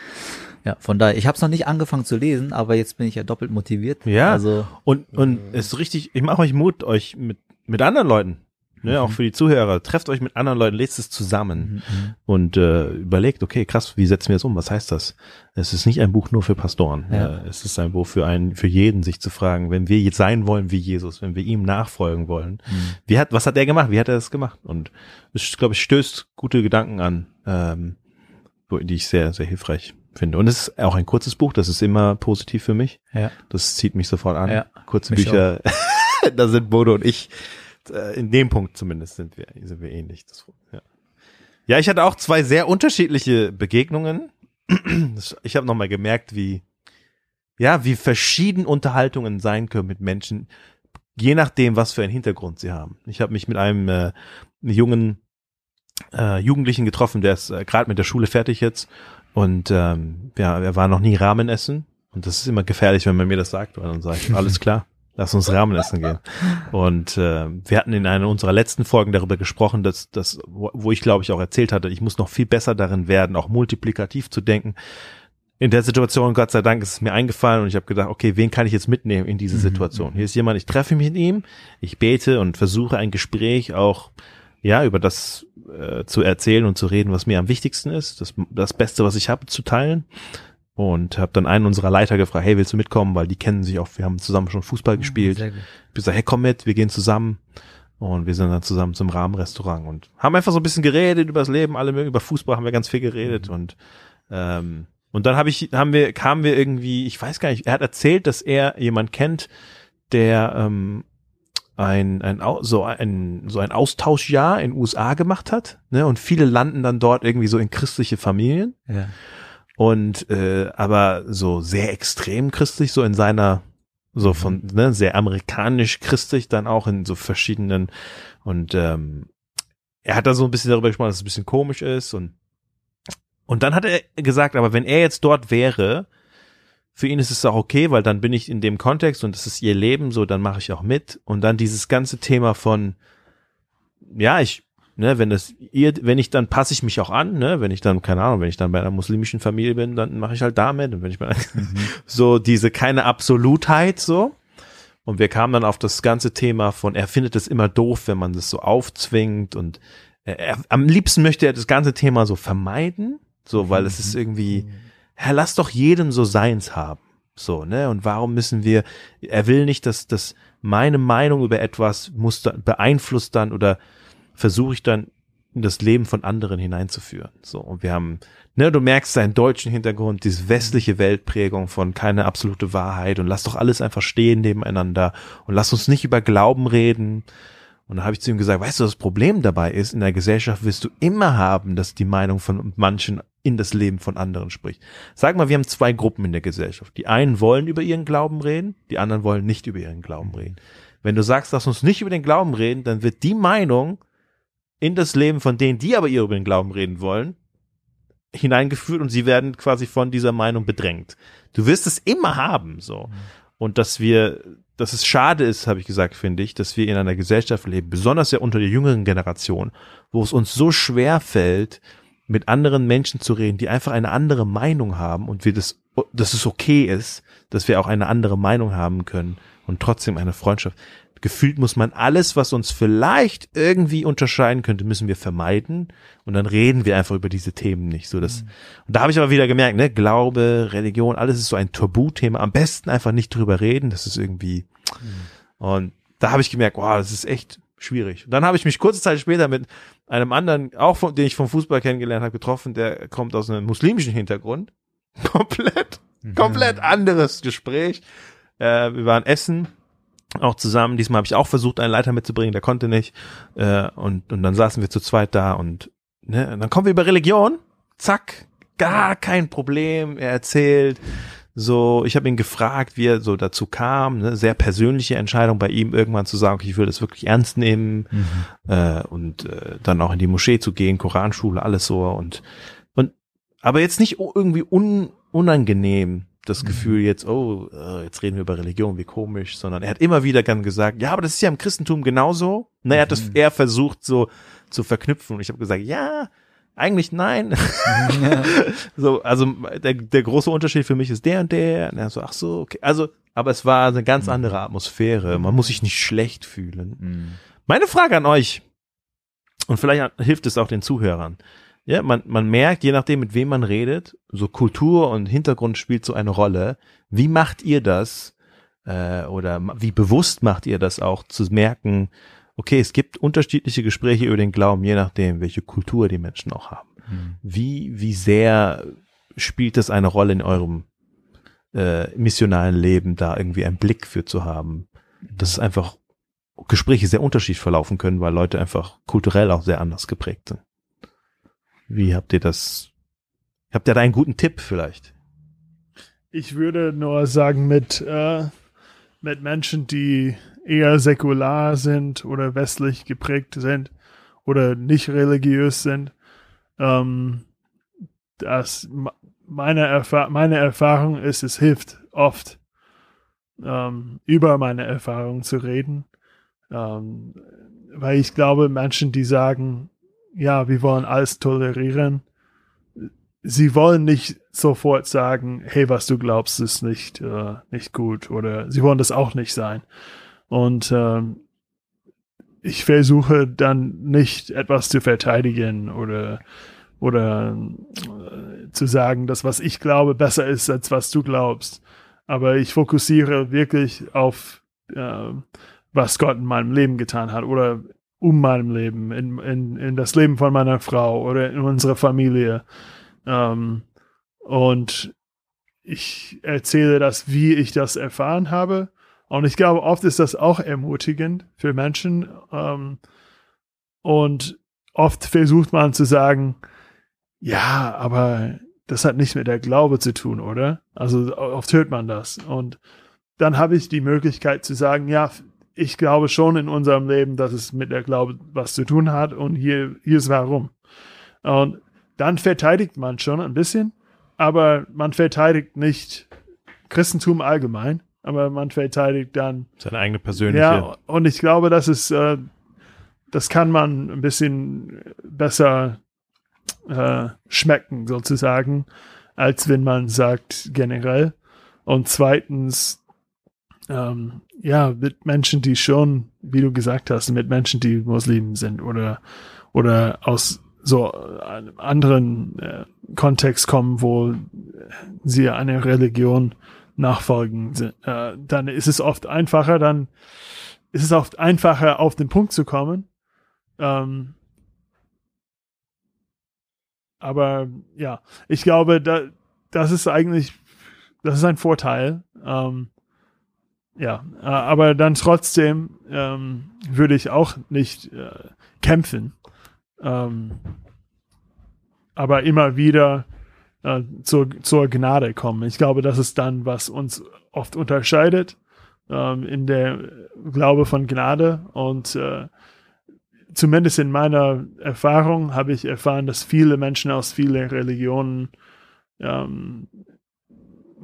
Ja, von daher, ich habe es noch nicht angefangen zu lesen, aber jetzt bin ich ja doppelt motiviert. Ja. Also Und, und es ist richtig, ich mache euch Mut, euch mit, mit anderen Leuten, ne, auch für die Zuhörer, trefft euch mit anderen Leuten, lest es zusammen mhm. und äh, überlegt, okay, krass, wie setzen wir es um? Was heißt das? Es ist nicht ein Buch nur für Pastoren. Ja. Äh, es ist ein Buch für einen, für jeden, sich zu fragen, wenn wir jetzt sein wollen wie Jesus, wenn wir ihm nachfolgen wollen, Mhm. wie hat, was hat er gemacht? Wie hat er das gemacht? Und es, glaube ich, stößt gute Gedanken an, ähm, die ich sehr, sehr hilfreich finde. Und es ist auch ein kurzes Buch, das ist immer positiv für mich. ja. Das zieht mich sofort an. Ja, Kurze Bücher, da sind Bodo und ich, in dem Punkt zumindest sind wir, sind wir ähnlich. Das, ja. ja, ich hatte auch zwei sehr unterschiedliche Begegnungen. Ich habe nochmal gemerkt, wie, ja, wie verschieden Unterhaltungen sein können mit Menschen, je nachdem, was für einen Hintergrund sie haben. Ich habe mich mit einem äh, jungen äh, Jugendlichen getroffen, der ist äh, gerade mit der Schule fertig jetzt und ähm, ja, er war noch nie Ramen essen und das ist immer gefährlich, wenn man mir das sagt, weil dann sage ich, alles klar, lass uns Ramen essen gehen. Und äh, wir hatten in einer unserer letzten Folgen darüber gesprochen, dass, dass wo wo ich glaube ich auch erzählt hatte, ich muss noch viel besser darin werden, auch multiplikativ zu denken. In der Situation, Gott sei Dank, ist es mir eingefallen und ich habe gedacht, okay, wen kann ich jetzt mitnehmen in diese Situation? Hier ist jemand, ich treffe mich mit ihm, ich bete und versuche ein Gespräch auch ja über das äh, zu erzählen und zu reden, was mir am wichtigsten ist, das, das Beste, was ich habe, zu teilen. Und habe dann einen unserer Leiter gefragt, hey, willst du mitkommen? Weil die kennen sich auch, wir haben zusammen schon Fußball gespielt. Sehr gut. Ich hab gesagt, hey, komm mit, wir gehen zusammen. Und wir sind dann zusammen zum Rahmenrestaurant und haben einfach so ein bisschen geredet über das Leben, alle mögen, über Fußball haben wir ganz viel geredet und ähm, und dann habe ich, haben wir, kamen wir irgendwie, ich weiß gar nicht, er hat erzählt, dass er jemand kennt, der ähm, ein, ein so ein so ein Austauschjahr in USA gemacht hat, ne? Und viele landen dann dort irgendwie so in christliche Familien Ja. Und äh, aber so sehr extrem christlich, so in seiner so von ne, sehr amerikanisch christlich dann auch in so verschiedenen und ähm, er hat da so ein bisschen darüber gesprochen, dass es ein bisschen komisch ist und und dann hat er gesagt, aber wenn er jetzt dort wäre, für ihn ist es auch okay, weil dann bin ich in dem Kontext und das ist ihr Leben, so dann mache ich auch mit. Und dann dieses ganze Thema von ja, ich ne, wenn das ihr, wenn ich dann passe ich mich auch an, ne, wenn ich dann keine Ahnung, wenn ich dann bei einer muslimischen Familie bin, dann mache ich halt damit. Und wenn ich bei so diese keine Absolutheit so. Und wir kamen dann auf das ganze Thema von er findet es immer doof, wenn man das so aufzwingt und er, er, am liebsten möchte er das ganze Thema so vermeiden, so weil es ist irgendwie Herr, lass doch jedem so seins haben. So, ne? Und warum müssen wir, er will nicht, dass, dass meine Meinung über etwas muss beeinflusst dann oder versuche ich dann in das Leben von anderen hineinzuführen. So, und wir haben, ne, du merkst seinen deutschen Hintergrund, diese westliche Weltprägung von keine absolute Wahrheit und lass doch alles einfach stehen nebeneinander und lass uns nicht über Glauben reden. Und da habe ich zu ihm gesagt, weißt du, das Problem dabei ist, in der Gesellschaft wirst du immer haben, dass die Meinung von manchen in das Leben von anderen spricht. Sag mal, wir haben zwei Gruppen in der Gesellschaft. Die einen wollen über ihren Glauben reden, die anderen wollen nicht über ihren Glauben reden. Wenn du sagst, lass uns nicht über den Glauben reden, dann wird die Meinung in das Leben von denen, die aber über den Glauben reden wollen, hineingeführt und sie werden quasi von dieser Meinung bedrängt. Du wirst es immer haben, so. Und dass wir, dass es schade ist, habe ich gesagt, finde ich, dass wir in einer Gesellschaft leben, besonders ja unter der jüngeren Generation, wo es uns so schwer fällt, mit anderen Menschen zu reden, die einfach eine andere Meinung haben und wir das, dass es okay ist, dass wir auch eine andere Meinung haben können und trotzdem eine Freundschaft. Gefühlt muss man alles, was uns vielleicht irgendwie unterscheiden könnte, müssen wir vermeiden und dann reden wir einfach über diese Themen nicht. So das. Und da habe ich aber wieder gemerkt, ne, Glaube, Religion, alles ist so ein Tabuthema. Am besten einfach nicht drüber reden. Das ist irgendwie. Und da habe ich gemerkt, wow, das ist echt schwierig. Und dann habe ich mich kurze Zeit später mit einem anderen, auch von, den ich vom Fußball kennengelernt habe, getroffen, der kommt aus einem muslimischen Hintergrund. Komplett, komplett anderes Gespräch. Äh, wir waren essen, auch zusammen. Diesmal habe ich auch versucht, einen Leiter mitzubringen, der konnte nicht. Äh, und, und dann saßen wir zu zweit da und, ne, und dann kommen wir über Religion. Zack, gar kein Problem. Er erzählt. So, ich habe ihn gefragt, wie er so dazu kam, ne, sehr persönliche Entscheidung bei ihm, irgendwann zu sagen, okay, ich will das wirklich ernst nehmen äh, und äh, dann auch in die Moschee zu gehen, Koranschule, alles so und und aber jetzt nicht irgendwie un, unangenehm, das Gefühl jetzt, oh, äh, jetzt reden wir über Religion, wie komisch, sondern er hat immer wieder dann gesagt, ja, aber das ist ja im Christentum genauso. Na, er hat das eher versucht so zu verknüpfen und ich habe gesagt, ja, eigentlich nein. so, also der, der große Unterschied für mich ist der und der. Und er so, ach so, okay. Also, aber es war eine ganz andere Atmosphäre. Man muss sich nicht schlecht fühlen. Mhm. Meine Frage an euch, und vielleicht hilft es auch den Zuhörern. Ja, man, man merkt, je nachdem, mit wem man redet, so Kultur und Hintergrund spielt so eine Rolle. Wie macht ihr das? Äh, oder wie bewusst macht ihr das auch, zu merken, okay, es gibt unterschiedliche Gespräche über den Glauben, je nachdem, welche Kultur die Menschen auch haben. Mhm. Wie, wie sehr spielt das eine Rolle in eurem äh, missionalen Leben, da irgendwie einen Blick für zu haben? Dass es einfach Gespräche sehr unterschiedlich verlaufen können, weil Leute einfach kulturell auch sehr anders geprägt sind. Wie habt ihr das? Habt ihr da einen guten Tipp vielleicht? Ich würde nur sagen, mit, äh, mit Menschen, die eher säkular sind oder westlich geprägt sind oder nicht religiös sind, ähm, dass meine, Erfa meine Erfahrung ist, es hilft oft, ähm, über meine Erfahrung zu reden. Ähm, weil ich glaube, Menschen, die sagen, ja, wir wollen alles tolerieren, sie wollen nicht sofort sagen, hey, was du glaubst, ist nicht, äh, nicht gut oder sie wollen das auch nicht sein. Und ähm, ich versuche dann nicht etwas zu verteidigen oder oder äh, zu sagen, dass was ich glaube besser ist als was du glaubst. Aber ich fokussiere wirklich auf äh, was Gott in meinem Leben getan hat oder um meinem Leben, in, in, in das Leben von meiner Frau oder in unserer Familie. Ähm, und ich erzähle das, wie ich das erfahren habe. Und ich glaube, oft ist das auch ermutigend für Menschen. Ähm, und oft versucht man zu sagen, ja, aber das hat nichts mit der Glaube zu tun, oder? Also oft hört man das. Und dann habe ich die Möglichkeit zu sagen, ja, ich glaube schon in unserem Leben, dass es mit der Glaube was zu tun hat und hier, hier ist warum. Und dann verteidigt man schon ein bisschen, aber man verteidigt nicht Christentum allgemein, aber man verteidigt dann Seine eigene persönliche. ja, und ich glaube, das ist, äh, das kann man ein bisschen besser äh, schmecken, sozusagen, als wenn man sagt generell. Und zweitens, ähm, ja, mit Menschen, die schon, wie du gesagt hast, mit Menschen, die Muslimen sind oder, oder aus so einem anderen äh, Kontext kommen, wo sie einer Religion nachfolgen, äh, dann ist es oft einfacher, dann ist es oft einfacher, auf den Punkt zu kommen. Ähm, aber ja, ich glaube, da, das ist eigentlich, das ist ein Vorteil. Ähm, ja, äh, aber dann trotzdem ähm, würde ich auch nicht äh, kämpfen. Ähm, aber immer wieder äh, zur, zur Gnade kommen. Ich glaube, das ist dann, was uns oft unterscheidet ähm, in der Glaube von Gnade. Und äh, zumindest in meiner Erfahrung habe ich erfahren, dass viele Menschen aus vielen Religionen ähm,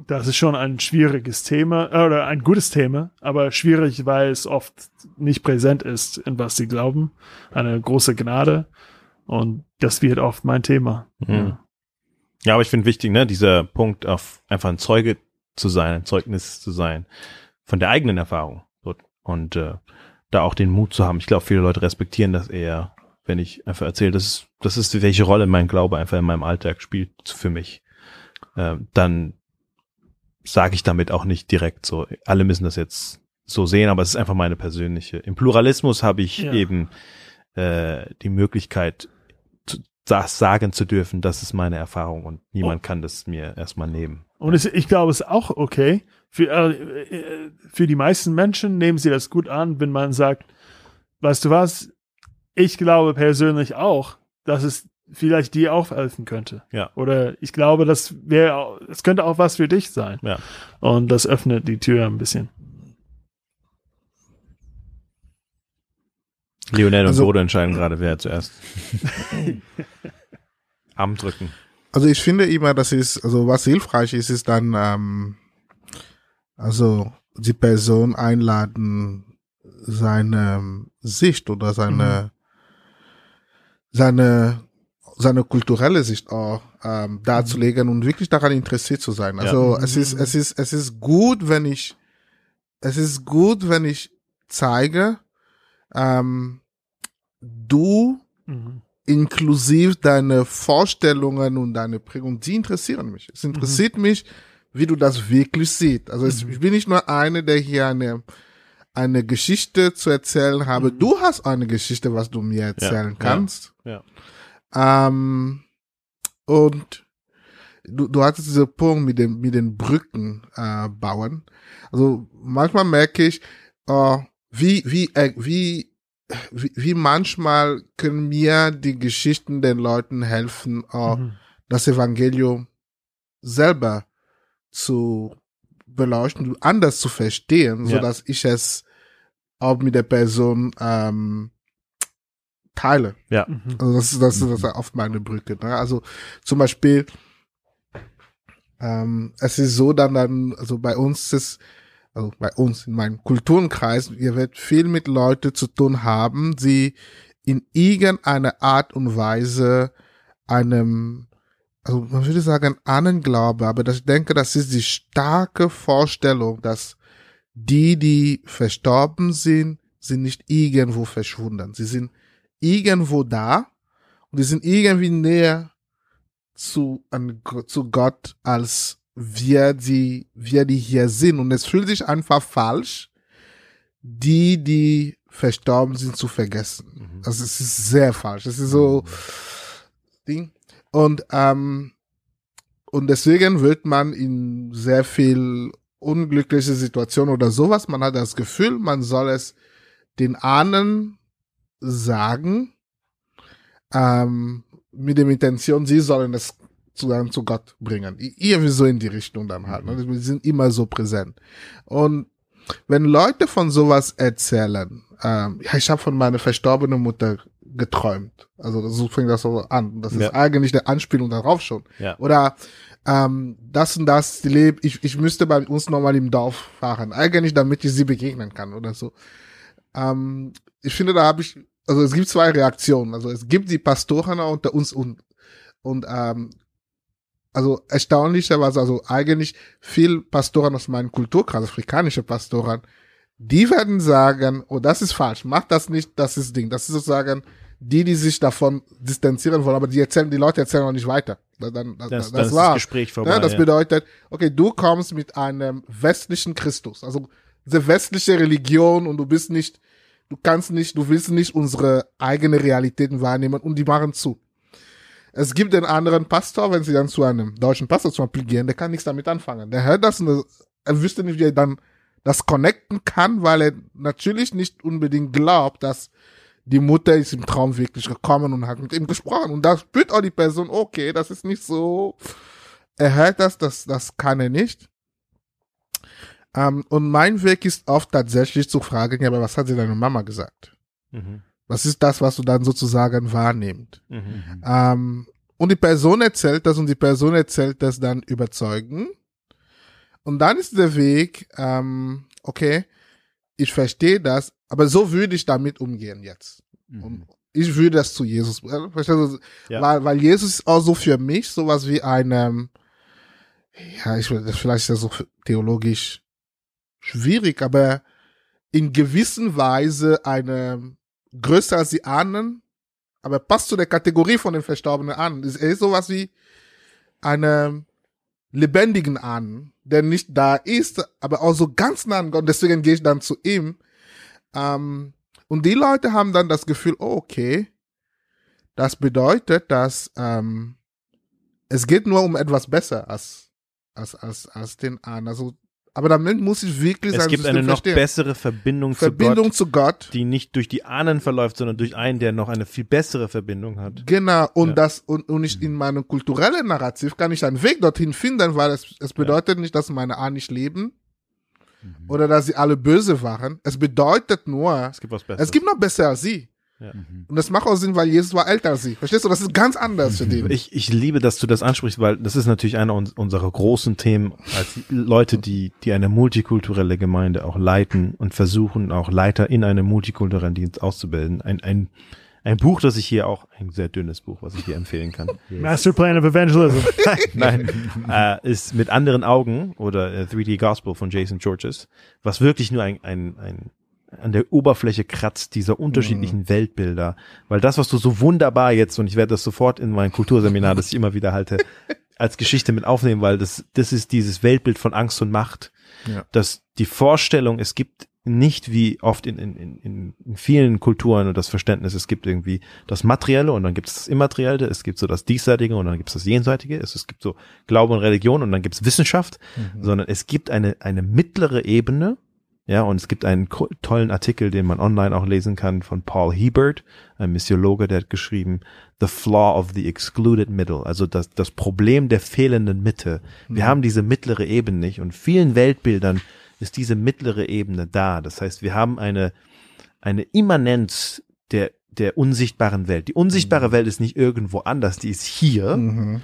das ist schon ein schwieriges Thema äh, oder ein gutes Thema, aber schwierig, weil es oft nicht präsent ist, in was sie glauben. Eine große Gnade. Und das wird oft mein Thema. Mhm. Ja, aber ich finde wichtig, ne, dieser Punkt auf einfach ein Zeuge zu sein, ein Zeugnis zu sein von der eigenen Erfahrung. Und äh, da auch den Mut zu haben. Ich glaube, viele Leute respektieren das eher, wenn ich einfach erzähle, das ist, das ist, welche Rolle mein Glaube einfach in meinem Alltag spielt für mich. Äh, dann sage ich damit auch nicht direkt so, alle müssen das jetzt so sehen, aber es ist einfach meine persönliche. Im Pluralismus habe ich Ja. eben äh, die Möglichkeit, zu, das sagen zu dürfen, das ist meine Erfahrung und niemand kann das mir erstmal nehmen. Und es, ich glaube, es ist auch okay. Für, äh, äh, für die meisten Menschen nehmen sie das gut an, wenn man sagt, weißt du was, ich glaube persönlich auch, dass es vielleicht dir auch helfen könnte. Ja. Oder ich glaube, das wäre, es könnte auch was für dich sein. Ja. Und das öffnet die Tür ein bisschen. Lionel und Also- entscheiden gerade, wer zuerst Arm drücken. Also ich finde immer, das ist, also was hilfreich ist, ist dann, ähm, also die Person einladen, seine Sicht oder seine, seine, seine kulturelle Sicht auch ähm, darzulegen und wirklich daran interessiert zu sein. Also es ist, es ist, es ist gut, wenn ich, es ist gut, wenn ich zeige, ähm, du Mhm. inklusiv deine Vorstellungen und deine Prägung, die interessieren mich. Es interessiert mich, wie du das wirklich siehst. Also es, ich bin nicht nur eine, der hier eine eine Geschichte zu erzählen habe. Du hast eine Geschichte, was du mir erzählen ja, kannst. ja. Ähm, und du, du hattest diesen Punkt mit dem mit den Brücken äh, bauen. Also manchmal merke ich, äh, wie wie äh, wie wie, wie manchmal können mir die Geschichten den Leuten helfen, äh, Mhm. das Evangelium selber zu beleuchten, anders zu verstehen, so Ja. dass ich es auch mit der Person ähm, teile. Ja. Mhm. Also das ist das, ist- das ist auf meine Brücke. Ne? Also zum Beispiel, ähm, es ist so dann dann, also bei uns ist, also bei uns in meinem Kulturenkreis, ihr werdet viel mit Leuten zu tun haben, die in irgendeiner Art und Weise einem, also man würde sagen, Ahnenglaube, aber das, ich denke, das ist die starke Vorstellung, dass die, die verstorben sind, sind nicht irgendwo verschwunden. Sie sind irgendwo da und die sind irgendwie näher zu, an, zu Gott als wir, die, wir, die hier sind. Und es fühlt sich einfach falsch, die, die verstorben sind, zu vergessen. Also es ist sehr falsch. Es ist so Ding. Und, ähm, und deswegen wird man in sehr viel unglückliche Situationen oder sowas, man hat das Gefühl, man soll es den Ahnen sagen, ähm, mit der Intention, sie sollen es zu, dann zu Gott bringen. Irgendwie so in die Richtung dann halt. Ne? Wir sind immer so präsent. Und wenn Leute von sowas erzählen, ähm, ich habe von meiner verstorbenen Mutter geträumt. Also so fängt das so an. Das Ja. ist eigentlich eine Anspielung darauf schon. Ja. Oder ähm, das und das lebt, ich, ich müsste bei uns nochmal im Dorf fahren. Eigentlich, damit ich sie begegnen kann oder so. Ähm, ich finde, da habe ich, also es gibt zwei Reaktionen. Also es gibt die Pastoren unter uns und, und ähm, also erstaunlicherweise, also eigentlich viel Pastoren aus meinem Kulturkreis, afrikanische Pastoren, die werden sagen, oh, das ist falsch, mach das nicht, das ist Ding. Das ist sozusagen die, die sich davon distanzieren wollen, aber die erzählen, die Leute erzählen auch nicht weiter. Dann, dann, Das, das, ist war. das Gespräch vorbei. Ja, das ja. bedeutet, okay, du kommst mit einem westlichen Christus, also diese westliche Religion und du bist nicht, du kannst nicht, du willst nicht unsere eigene Realitäten wahrnehmen und die machen zu. Es gibt den anderen Pastor, wenn sie dann zu einem deutschen Pastor zum Beispiel gehen, der kann nichts damit anfangen. Der hört das und er wüsste nicht, wie er dann das connecten kann, weil er natürlich nicht unbedingt glaubt, dass die Mutter ist im Traum wirklich gekommen und hat mit ihm gesprochen. Und da spürt auch die Person, okay, das ist nicht so. Er hört das, das, das kann er nicht. Ähm, und mein Weg ist oft tatsächlich zu fragen, ja, aber was hat sie deine Mama gesagt? Mhm. Was ist das, was du dann sozusagen wahrnimmst? Mhm. Ähm, und die Person erzählt das und die Person erzählt das dann überzeugen. Und dann ist der Weg, ähm, okay, ich verstehe das, aber so würde ich damit umgehen jetzt. Und ich würde das zu Jesus, äh, verstehst du? Ja. weil, weil Jesus ist auch so für mich sowas wie eine, ja, ich will, das vielleicht so theologisch schwierig, aber in gewissen Weise eine größer als die Ahnen, aber passt zu der Kategorie von den Verstorbenen an. Er ist sowas wie eine lebendigen Ahnen, der nicht da ist, aber auch so ganz nah an Gott. Deswegen gehe ich dann zu ihm. Ähm, und die Leute haben dann das Gefühl, oh, okay, das bedeutet, dass ähm, es geht nur um etwas besser als als als als den Ahnen. Also, aber damit muss ich wirklich Es sein gibt System eine noch verstehen. bessere Verbindung, Verbindung zu zu Gott. Gott, die nicht durch die Ahnen verläuft, sondern durch einen, der noch eine viel bessere Verbindung hat. Genau, und Ja. das, und, und ich in meinem kulturellen Narrativ kann ich einen Weg dorthin finden, weil es, es bedeutet nicht, dass meine Ahnen nicht leben oder dass sie alle böse waren. Es bedeutet nur, Es gibt was Besseres. es gibt noch besser als sie. Und das macht auch Sinn, weil Jesus war älter als sie. Verstehst du? Das ist ganz anders für den. Ich, ich liebe, dass du das ansprichst, weil das ist natürlich einer uns- unserer großen Themen als Leute, die, die eine multikulturelle Gemeinde auch leiten und versuchen, auch Leiter in einem multikulturellen Dienst auszubilden. Ein, ein, ein Buch, das ich hier auch, ein sehr dünnes Buch, was ich hier empfehlen kann. Master Plan of Evangelism. Nein, äh, ist mit anderen Augen oder äh, 3D Gospel von Jason Georges, was wirklich nur ein, ein, ein an der Oberfläche kratzt dieser unterschiedlichen Weltbilder, weil das, was du so wunderbar jetzt und ich werde das sofort in mein Kulturseminar, das ich immer wieder halte, als Geschichte mit aufnehmen, weil das das ist dieses Weltbild von Angst und Macht, Ja. dass die Vorstellung, es gibt nicht wie oft in, in, in, in vielen Kulturen und das Verständnis, es gibt irgendwie das Materielle und dann gibt es das Immaterielle, es gibt so das Diesseitige und dann gibt es das Jenseitige, es, es gibt so Glaube und Religion und dann gibt es Wissenschaft, sondern es gibt eine, eine mittlere Ebene, ja, und es gibt einen tollen Artikel, den man online auch lesen kann von Paul Hebert, ein Missiologe, der hat geschrieben, The Flaw of the Excluded Middle, also das, das Problem der fehlenden Mitte. Wir haben diese mittlere Ebene nicht und vielen Weltbildern ist diese mittlere Ebene da. Das heißt, wir haben eine, eine Immanenz der, der unsichtbaren Welt. Die unsichtbare Welt ist nicht irgendwo anders, die ist hier. Mhm.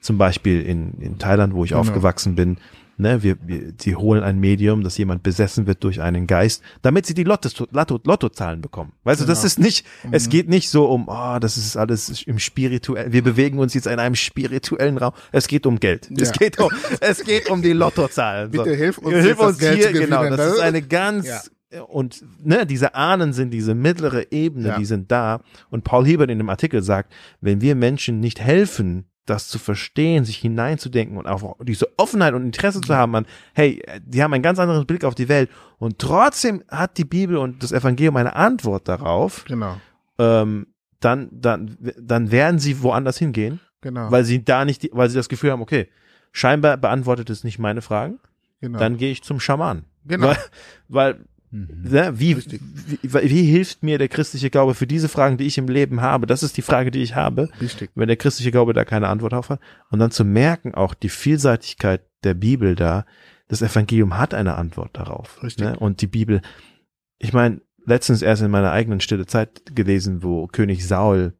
Zum Beispiel in, in Thailand, wo ich Genau. aufgewachsen bin. Ne, wir, wir, sie holen ein Medium, dass jemand besessen wird durch einen Geist, damit sie die Lotto, Lotto, Lottozahlen bekommen. Weißt du, das Genau. ist nicht, Mhm. es geht nicht so um, oh, das ist alles im spirituellen, wir bewegen uns jetzt in einem spirituellen Raum. Es geht um Geld. Es Ja. geht um, es geht um die Lottozahlen. Bitte hilf uns, Hilf uns hier, gewinnen, genau. Das ne? ist eine ganz, und ne, diese Ahnen sind diese mittlere Ebene, Ja. die sind da. Und Paul Hebert in dem Artikel sagt, wenn wir Menschen nicht helfen, das zu verstehen, sich hineinzudenken und auch diese Offenheit und Interesse zu haben an, hey, die haben einen ganz anderen Blick auf die Welt und trotzdem hat die Bibel und das Evangelium eine Antwort darauf, Genau, ähm, dann, dann, dann werden sie woanders hingehen, genau, weil sie da nicht, weil sie das Gefühl haben, okay, scheinbar beantwortet es nicht meine Fragen, genau. dann gehe ich zum Schaman. Genau. Weil, weil wie, Richtig. wie, wie hilft mir der christliche Glaube für diese Fragen, die ich im Leben habe? Das ist die Frage, die ich habe. Richtig. Wenn der christliche Glaube da keine Antwort auf hat. Und dann zu merken, auch die Vielseitigkeit der Bibel da, das Evangelium hat eine Antwort darauf. Richtig. Ne? Und die Bibel, ich meine, letztens erst in meiner eigenen stille Zeit gelesen, wo König Saul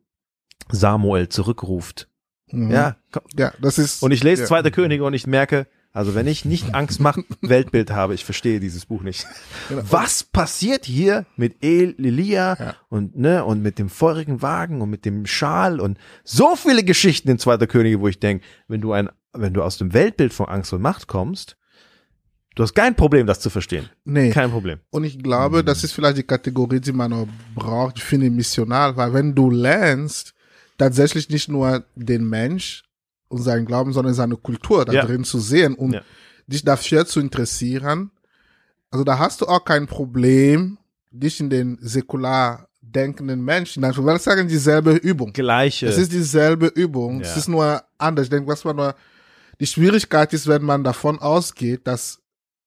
Samuel zurückruft. Mhm. Ja, komm, Ja, das ist. und ich lese ja. Zweite Könige und ich merke, also wenn ich nicht Angst macht Weltbild habe, ich verstehe dieses Buch nicht. Genau. Was passiert hier mit El Elia Ja. und ne und mit dem feurigen Wagen und mit dem Schal und so viele Geschichten in Zweiter Könige, wo ich denke, wenn du ein wenn du aus dem Weltbild von Angst und Macht kommst, du hast kein Problem, das zu verstehen. Nee. Kein Problem. Und ich glaube, das ist vielleicht die Kategorie, die man auch braucht für eine Missionar, weil wenn du lernst, tatsächlich nicht nur den Mensch und seinen Glauben, sondern seine Kultur da Ja. drin zu sehen und Ja. dich dafür zu interessieren, also da hast du auch kein Problem, dich in den säkular denkenden Menschen, dann würde ich sagen, dieselbe Übung. Gleiche. Es ist dieselbe Übung. Es Ja. ist nur anders. Ich denke, was man nur, die Schwierigkeit ist, wenn man davon ausgeht, dass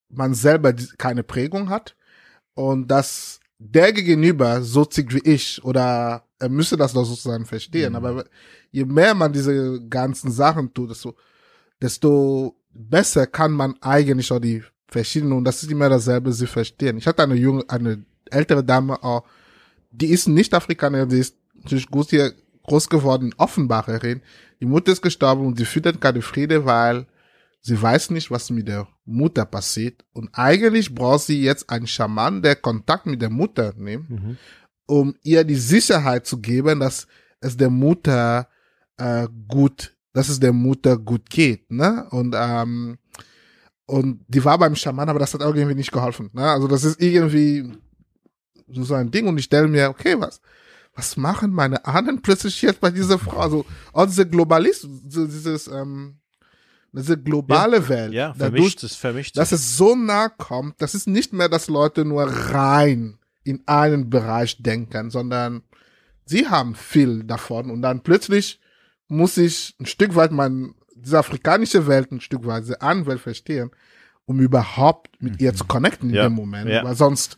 man selber keine Prägung hat und dass der Gegenüber so tickt wie ich oder er müsste das doch sozusagen verstehen. Mhm. Aber je mehr man diese ganzen Sachen tut, desto, desto besser kann man eigentlich auch die verschiedenen, und das ist immer dasselbe, sie verstehen. Ich hatte eine junge, eine ältere Dame auch, die ist nicht Afrikanerin, die ist natürlich gut hier groß geworden, Offenbacherin. Die Mutter ist gestorben und sie findet keine Friede, weil sie weiß nicht, was mit der Mutter passiert. Und eigentlich braucht sie jetzt einen Schaman, der Kontakt mit der Mutter nimmt, Mhm. um ihr die Sicherheit zu geben, dass es der Mutter äh, gut, dass es der Mutter gut geht, ne? Und ähm, und die war beim Schaman, aber das hat auch irgendwie nicht geholfen, ne? Also das ist irgendwie so ein Ding und ich stelle mir, okay, was was machen meine Ahnen plötzlich jetzt bei dieser Frau? Also auch diese Globalist, so dieses ähm, diese globale Welt, Ja, dadurch, vermischt es, vermischt dass es so nah kommt, das ist nicht mehr, dass Leute nur rein in einen Bereich denken, sondern sie haben viel davon und dann plötzlich muss ich ein Stück weit mein, diese afrikanische Welt ein Stück weit, diese Ahnenwelt verstehen, um überhaupt mit ihr zu connecten in Ja, dem Moment, ja. weil sonst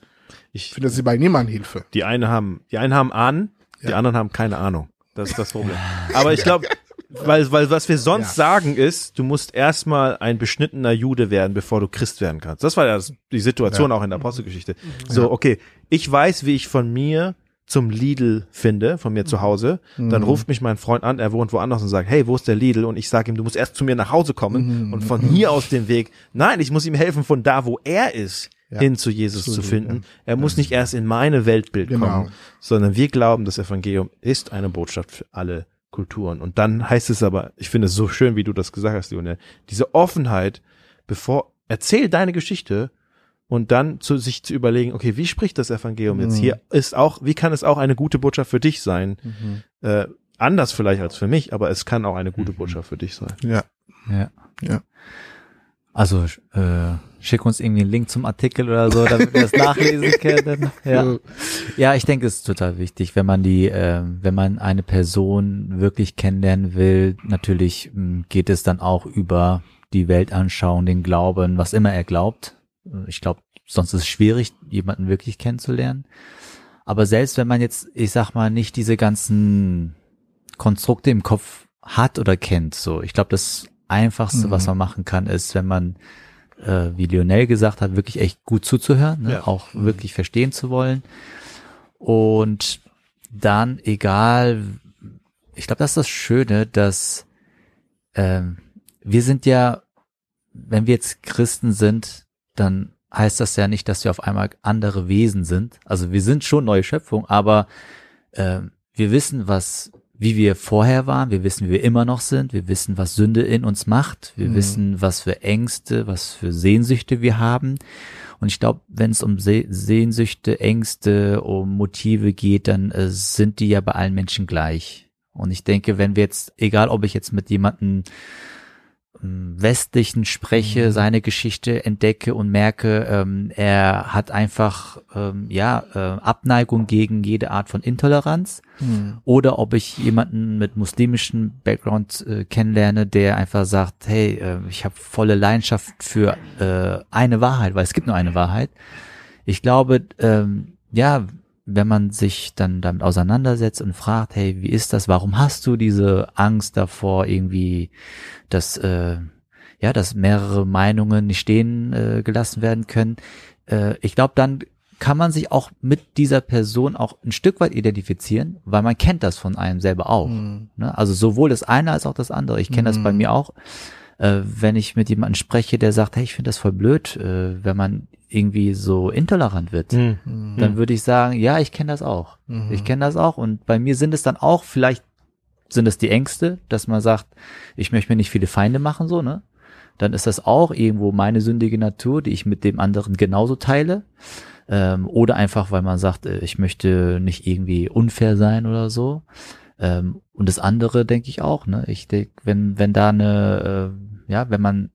Ich, findet sie bei niemandem Hilfe. Die einen haben, die einen haben Ahnen, die Ja. anderen haben keine Ahnung. Das ist das Problem. Aber ich glaube, weil, weil was wir sonst Ja. sagen ist, du musst erstmal ein beschnittener Jude werden, bevor du Christ werden kannst. Das war ja die Situation auch in der Apostelgeschichte. So, okay, ich weiß, wie ich von mir zum Lidl finde, von mir zu Hause, dann Mhm. ruft mich mein Freund an, er wohnt woanders und sagt, hey, wo ist der Lidl? Und ich sage ihm, du musst erst zu mir nach Hause kommen Mhm. und von hier aus den Weg. Nein, ich muss ihm helfen, von da, wo er ist, Ja. hin zu Jesus Zu zu finden. Er muss nicht erst in meine Weltbild Genau. kommen, sondern wir glauben, das Evangelium ist eine Botschaft für alle Kulturen. Und dann heißt es aber, ich finde es so schön, wie du das gesagt hast, Lionel, diese Offenheit, bevor, erzähl deine Geschichte und dann zu sich zu überlegen, okay, wie spricht das Evangelium jetzt Mhm. hier? Ist auch, wie kann es auch eine gute Botschaft für dich sein? Mhm. Äh, anders vielleicht als für mich, aber es kann auch eine gute Mhm. Botschaft für dich sein. Ja. Ja. Ja. Also äh, schick uns irgendwie einen Link zum Artikel oder so, damit wir das nachlesen können. Ja. Ja, ich denke, es ist total wichtig, wenn man die, äh, wenn man eine Person wirklich kennenlernen will, natürlich mh, geht es dann auch über die Weltanschauung, den Glauben, was immer er glaubt. Ich glaube, sonst ist es schwierig, jemanden wirklich kennenzulernen. Aber selbst wenn man jetzt, ich sag mal, nicht diese ganzen Konstrukte im Kopf hat oder kennt, so, ich glaube, das Einfachste, Mhm. was man machen kann, ist, wenn man, äh, wie Lionel gesagt hat, wirklich echt gut zuzuhören, ne? Ja. auch wirklich verstehen zu wollen. Und dann, egal, ich glaube, das ist das Schöne, dass ähm, wir sind ja, wenn wir jetzt Christen sind, dann heißt das ja nicht, dass wir auf einmal andere Wesen sind. Also wir sind schon neue Schöpfung, aber ähm, wir wissen, was, wie wir vorher waren, wir wissen, wie wir immer noch sind, wir wissen, was Sünde in uns macht, wir Mhm. wissen, was für Ängste, was für Sehnsüchte wir haben. Und ich glaube, wenn es um Se Sehnsüchte, Ängste, um Motive geht, dann äh, sind die ja bei allen Menschen gleich. Und ich denke, wenn wir jetzt, egal ob ich jetzt mit jemandem Westlichen spreche, Mhm. seine Geschichte entdecke und merke, ähm, er hat einfach ähm, ja äh, Abneigung gegen jede Art von Intoleranz, Mhm. oder ob ich jemanden mit muslimischem Background äh, kennenlerne, der einfach sagt, hey, äh, ich habe volle Leidenschaft für äh, eine Wahrheit, weil es gibt nur eine Wahrheit. Ich glaube, ähm, ja, wenn man sich dann damit auseinandersetzt und fragt, hey, wie ist das? Warum hast du diese Angst davor, irgendwie, dass äh, ja, dass mehrere Meinungen nicht stehen äh, gelassen werden können? Äh, ich glaube, dann kann man sich auch mit dieser Person auch ein Stück weit identifizieren, weil man kennt das von einem selber auch. Mhm. Ne? Also sowohl das eine als auch das andere. Ich kenne das bei Mhm. mir auch. Äh, wenn ich mit jemandem spreche, der sagt, hey, ich finde das voll blöd, äh, wenn man irgendwie so intolerant wird, Mhm. Dann würde ich sagen, ja, ich kenne das auch. Mhm. Ich kenne das auch. Und bei mir sind es dann auch, vielleicht sind es die Ängste, dass man sagt, ich möchte mir nicht viele Feinde machen, so, ne? Dann ist das auch irgendwo meine sündige Natur, die ich mit dem anderen genauso teile. Ähm, oder einfach, weil man sagt, äh, ich möchte nicht irgendwie unfair sein oder so. Ähm, und das andere denke ich auch, ne? Ich denke, wenn, wenn da eine, äh, ja, wenn man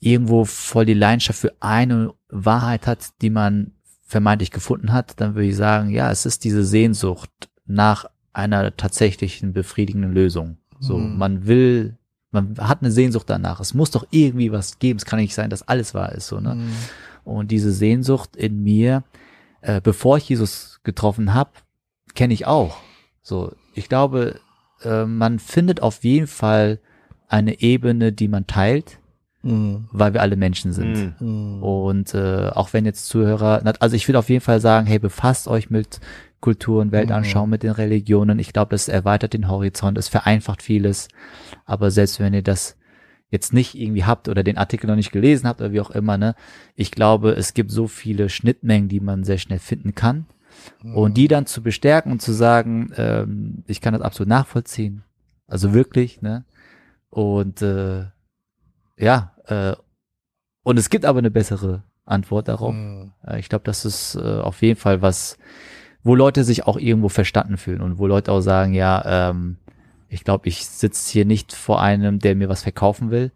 irgendwo voll die Leidenschaft für eine Wahrheit hat, die man vermeintlich gefunden hat, dann würde ich sagen, ja, es ist diese Sehnsucht nach einer tatsächlichen befriedigenden Lösung. So, Mhm. man will, man hat eine Sehnsucht danach. Es muss doch irgendwie was geben. Es kann nicht sein, dass alles wahr ist, so, ne? Mhm. Und diese Sehnsucht in mir, äh, bevor ich Jesus getroffen habe, kenne ich auch. So, ich glaube, äh, man findet auf jeden Fall eine Ebene, die man teilt, Mhm. weil wir alle Menschen sind. Mhm. Mhm. Und äh, auch wenn jetzt Zuhörer, also ich will auf jeden Fall sagen, hey, befasst euch mit Kulturen, Weltanschauung, mit den Religionen. Ich glaube, das erweitert den Horizont, es vereinfacht vieles. Aber selbst wenn ihr das jetzt nicht irgendwie habt oder den Artikel noch nicht gelesen habt oder wie auch immer, ne, ich glaube, es gibt so viele Schnittmengen, die man sehr schnell finden kann. Und die dann zu bestärken und zu sagen, ähm, ich kann das absolut nachvollziehen. Also wirklich, ne? Und äh, ja, äh, und es gibt aber eine bessere Antwort darauf. Mhm. Ich glaube, das ist äh, auf jeden Fall was, wo Leute sich auch irgendwo verstanden fühlen und wo Leute auch sagen, ja, ähm, ich glaube, ich sitze hier nicht vor einem, der mir was verkaufen will,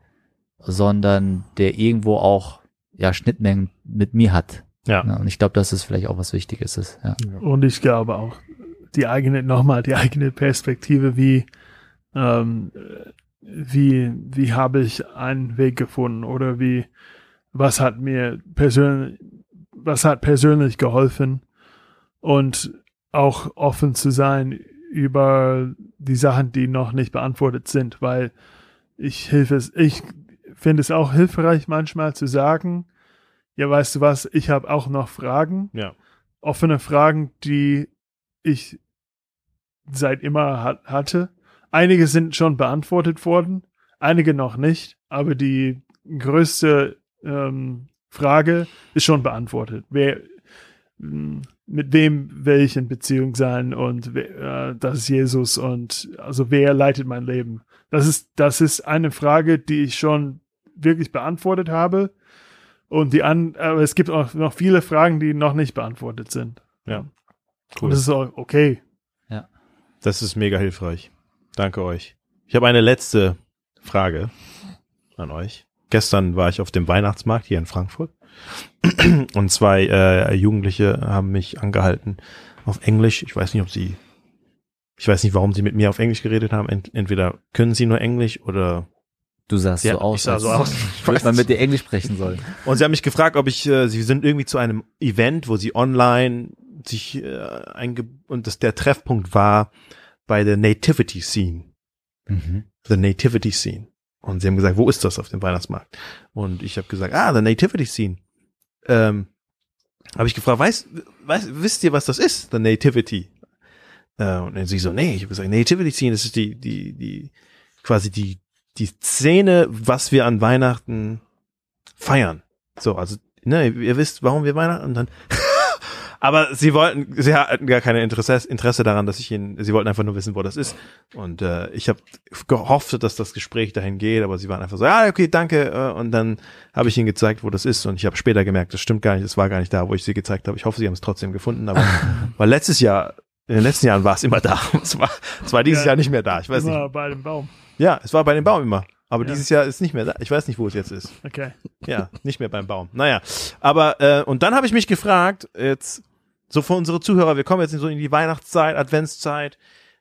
sondern der irgendwo auch ja Schnittmengen mit mir hat. Ja. Ja, und ich glaube, das ist vielleicht auch was Wichtiges ist. Ja. Und ich glaube auch, die eigene, nochmal die eigene Perspektive, wie, ähm, wie, wie habe ich einen Weg gefunden oder wie, was hat mir persönlich, was hat persönlich geholfen und auch offen zu sein über die Sachen, die noch nicht beantwortet sind, weil ich hilfe es, ich finde es auch hilfreich manchmal zu sagen, ja, weißt du was, ich habe auch noch Fragen Ja. offene Fragen, die ich seit immer hat, hatte. Einige sind schon beantwortet worden, einige noch nicht, aber die größte ähm, Frage ist schon beantwortet. Wer, mh, mit wem will ich in Beziehung sein und wer, äh, das ist Jesus und also wer leitet mein Leben? Das ist, das ist eine Frage, die ich schon wirklich beantwortet habe. Und die an, aber es gibt auch noch viele Fragen, die noch nicht beantwortet sind. Ja. Und Cool. das ist auch okay. Das ist mega hilfreich. Danke euch. Ich habe eine letzte Frage an euch. Gestern war ich auf dem Weihnachtsmarkt hier in Frankfurt und zwei äh, Jugendliche haben mich angehalten auf Englisch. Ich weiß nicht, ob sie, ich weiß nicht, warum sie mit mir auf Englisch geredet haben. Ent entweder können sie nur Englisch oder Du sahst Ja, so aus, ich sah so aus. als man mit dir Englisch sprechen soll. Und sie haben mich gefragt, ob ich, äh, sie sind irgendwie zu einem Event, wo sie online sich äh, einge und das der Treffpunkt war bei der Nativity Scene. Mhm. The Nativity Scene. Und sie haben gesagt, wo ist das auf dem Weihnachtsmarkt? Und ich habe gesagt, ah, the Nativity Scene. Ähm, habe ich gefragt, weiß, weiß, wisst ihr, was das ist? The Nativity. Äh, und dann sie so, nee, ich habe gesagt, Nativity Scene, das ist die, die, die, quasi die, die Szene, was wir an Weihnachten feiern. So, also, ne, ihr wisst, warum wir Weihnachten und dann. Aber sie wollten, sie hatten gar keine Interesse, Interesse daran, dass ich ihnen, sie wollten einfach nur wissen, wo das ist. Und äh, ich habe gehofft, dass das Gespräch dahin geht, aber sie waren einfach so, ja, okay, danke. Äh, und dann habe ich ihnen gezeigt, wo das ist. Und ich habe später gemerkt, das stimmt gar nicht, das war gar nicht da, wo ich sie gezeigt habe. Ich hoffe, sie haben es trotzdem gefunden. Aber weil letztes Jahr, in den letzten Jahren war es immer da. Es war, es war dieses Ja. Jahr nicht mehr da. Ich weiß nicht. Bei dem Baum. Ja, es war bei dem Baum immer. Aber Ja. dieses Jahr ist nicht mehr da. Ich weiß nicht, wo es jetzt ist. Okay. Ja, nicht mehr beim Baum. Naja, aber äh, und dann habe ich mich gefragt, jetzt so für unsere Zuhörer, wir kommen jetzt so in die Weihnachtszeit, Adventszeit.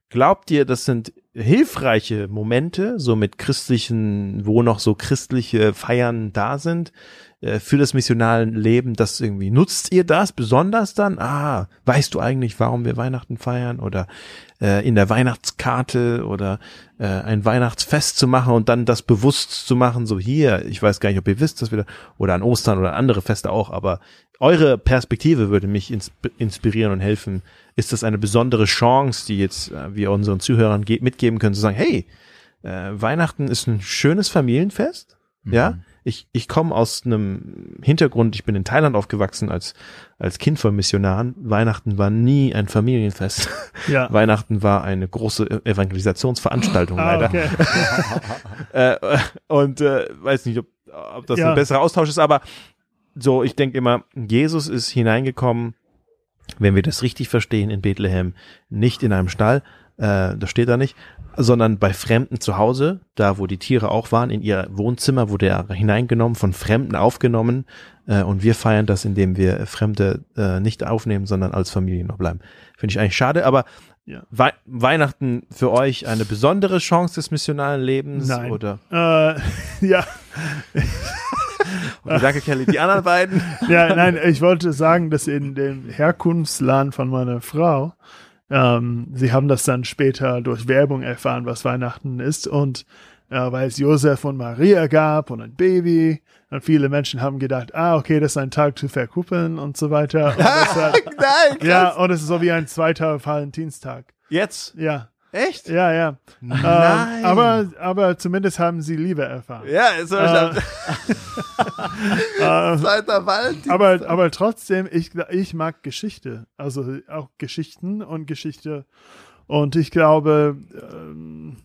Glaubt ihr, das sind hilfreiche Momente, so mit christlichen, wo noch so christliche Feiern da sind, äh, für das missionale Leben, das irgendwie, nutzt ihr das besonders dann? Ah, weißt du eigentlich, warum wir Weihnachten feiern? Oder äh, in der Weihnachtskarte oder äh, ein Weihnachtsfest zu machen und dann das bewusst zu machen, so hier, ich weiß gar nicht, ob ihr wisst, dass wir da, oder an Ostern oder andere Feste auch, aber eure Perspektive würde mich ins, inspirieren und helfen. Ist das eine besondere Chance, die jetzt äh, wir unseren Zuhörern ge- mitgeben können, zu sagen, hey, äh, Weihnachten ist ein schönes Familienfest, ja, ich, ich komme aus einem Hintergrund, ich bin in Thailand aufgewachsen als, als Kind von Missionaren. Weihnachten war nie ein Familienfest. Ja. Weihnachten war eine große Evangelisationsveranstaltung Ah, leider. okay. Äh, und äh, weiß nicht, ob, ob das Ja. ein besserer Austausch ist, aber so, ich denke immer, Jesus ist hineingekommen, wenn wir das richtig verstehen, in Bethlehem, nicht in einem Stall, äh, das steht da nicht, sondern bei Fremden zu Hause, da wo die Tiere auch waren, in ihr Wohnzimmer wurde er hineingenommen, von Fremden aufgenommen äh, und wir feiern das, indem wir Fremde äh, nicht aufnehmen, sondern als Familie noch bleiben. Finde ich eigentlich schade, aber Ja. Wei Weihnachten für euch eine besondere Chance des missionalen Lebens Nein. oder Äh, ja. Okay, danke Kelly. Die anderen beiden. Ja, nein, ich wollte sagen, dass in dem Herkunftsland von meiner Frau, ähm, sie haben das dann später durch Werbung erfahren, was Weihnachten ist. Und äh, weil es Josef und Maria gab und ein Baby. Und viele Menschen haben gedacht, ah, okay, das ist ein Tag zu verkuppeln und so weiter. Und hat, nein ja, und es ist so wie ein zweiter Valentinstag. jetzt? Ja, echt ja, ja. nein Ähm, aber, aber zumindest haben sie Liebe erfahren. ja ist so Äh, äh, zweiter Valentin aber, aber trotzdem, ich, ich mag Geschichte. Also auch Geschichten und Geschichte. Und ich glaube, ähm,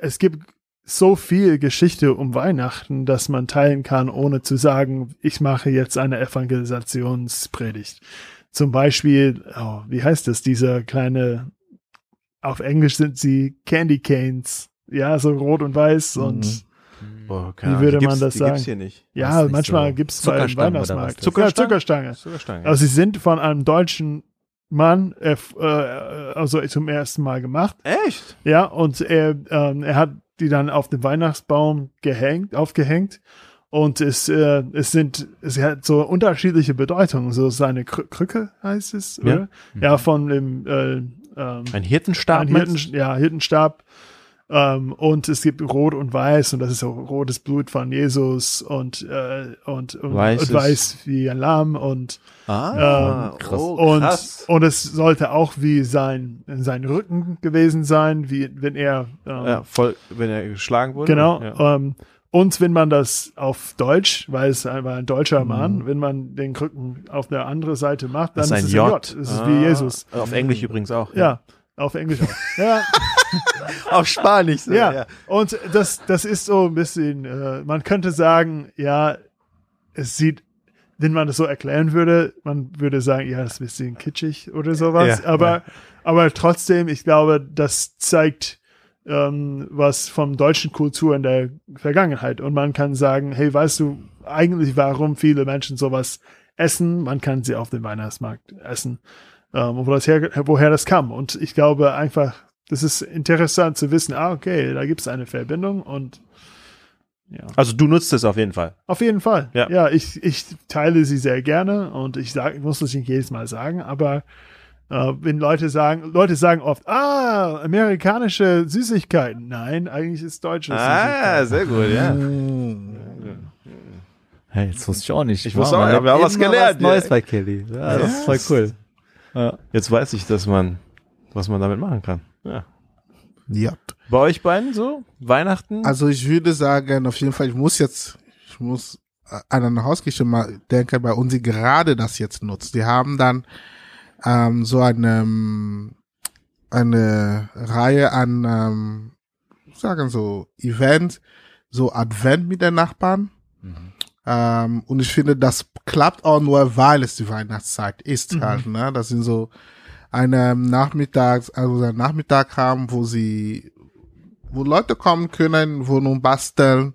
es gibt so viel Geschichte um Weihnachten, dass man teilen kann, ohne zu sagen, ich mache jetzt eine Evangelisationspredigt. Zum Beispiel, oh, wie heißt das, dieser kleine, auf Englisch sind sie Candy Canes. Ja, so rot und weiß und oh, Wie würde man das die sagen? gibt's hier nicht ja, nicht manchmal so. gibt's bei einem Zuckerstangen oder Weihnachtsmarkt. was? Zucker, Zuckerstangen? Zuckerstange. Zuckerstange Also sie sind von einem deutschen Mann, äh, f- äh, also zum ersten Mal gemacht. echt Ja, und er, ähm, er hat die dann auf dem Weihnachtsbaum gehängt, aufgehängt. Und es, äh, es sind, es hat so unterschiedliche Bedeutungen. So seine Krü Krücke heißt es, Ja. oder? Ja, von dem, äh, ähm, ein Hirtenstab ein Hirten, ja, Hirtenstab. Ähm, und es gibt Rot und Weiß und das ist auch rotes Blut von Jesus und, äh, und, und, Weiß und weiß wie ein Lamm und Ah, Ähm, krass. Oh, und, krass. und es sollte auch wie sein, sein Rücken gewesen sein, wie wenn er ähm, ja, voll, wenn er geschlagen wurde. Genau. Ja. Ähm, und wenn man das auf Deutsch, weil es einfach ein deutscher Mhm. Mann, wenn man den Krücken auf der anderen Seite macht, dann Das ist ein es J. J. Es ist Ah, wie Jesus. Auf Englisch übrigens auch. Ja, auf Englisch auch. ja, Auf Spanisch. so, ja. Und das, das ist so ein bisschen, äh, man könnte sagen, ja, es sieht, wenn man das so erklären würde, man würde sagen, ja, das ist ein bisschen kitschig oder sowas. Ja, aber, ja. aber trotzdem, ich glaube, das zeigt ähm, was vom deutschen Kultur in der Vergangenheit. Und man kann sagen, hey, weißt du eigentlich, warum viele Menschen sowas essen? Man kann sie auf dem Weihnachtsmarkt essen. Ähm, wo das her, woher das kam. Und ich glaube einfach, das ist interessant zu wissen, ah, okay, da gibt es eine Verbindung und ja. Also du nutzt es auf jeden Fall. Auf jeden Fall. Ja. Ja, ich, ich teile sie sehr gerne und ich sag, ich muss das nicht jedes Mal sagen, aber wenn Leute sagen, Leute sagen oft, ah, amerikanische Süßigkeiten. Nein, eigentlich ist deutsche Ah, Süßigkeiten. sehr gut, ja. Mm. Hey, das wusste ich auch nicht. Ich wusste auch, ja, wir haben lernt was gelernt, Was Neues ja. bei Kelly. Ja, das ist voll cool. Ja. Jetzt weiß ich, dass man, was man damit machen kann. Ja. Ja. Bei euch beiden so? Weihnachten? Also ich würde sagen, auf jeden Fall, ich muss jetzt, ich muss äh, an eine Hausgeschichte mal denken, bei uns, die gerade das jetzt nutzt. Die haben dann ähm, so eine, eine Reihe an, ähm, sagen so, Event, so Advent mit den Nachbarn. Ähm, und ich finde, das klappt auch nur, weil es die Weihnachtszeit ist halt, ne? Das sind so eine Nachmittags, also einen Nachmittag haben, wo sie, wo Leute kommen können, wo nun basteln,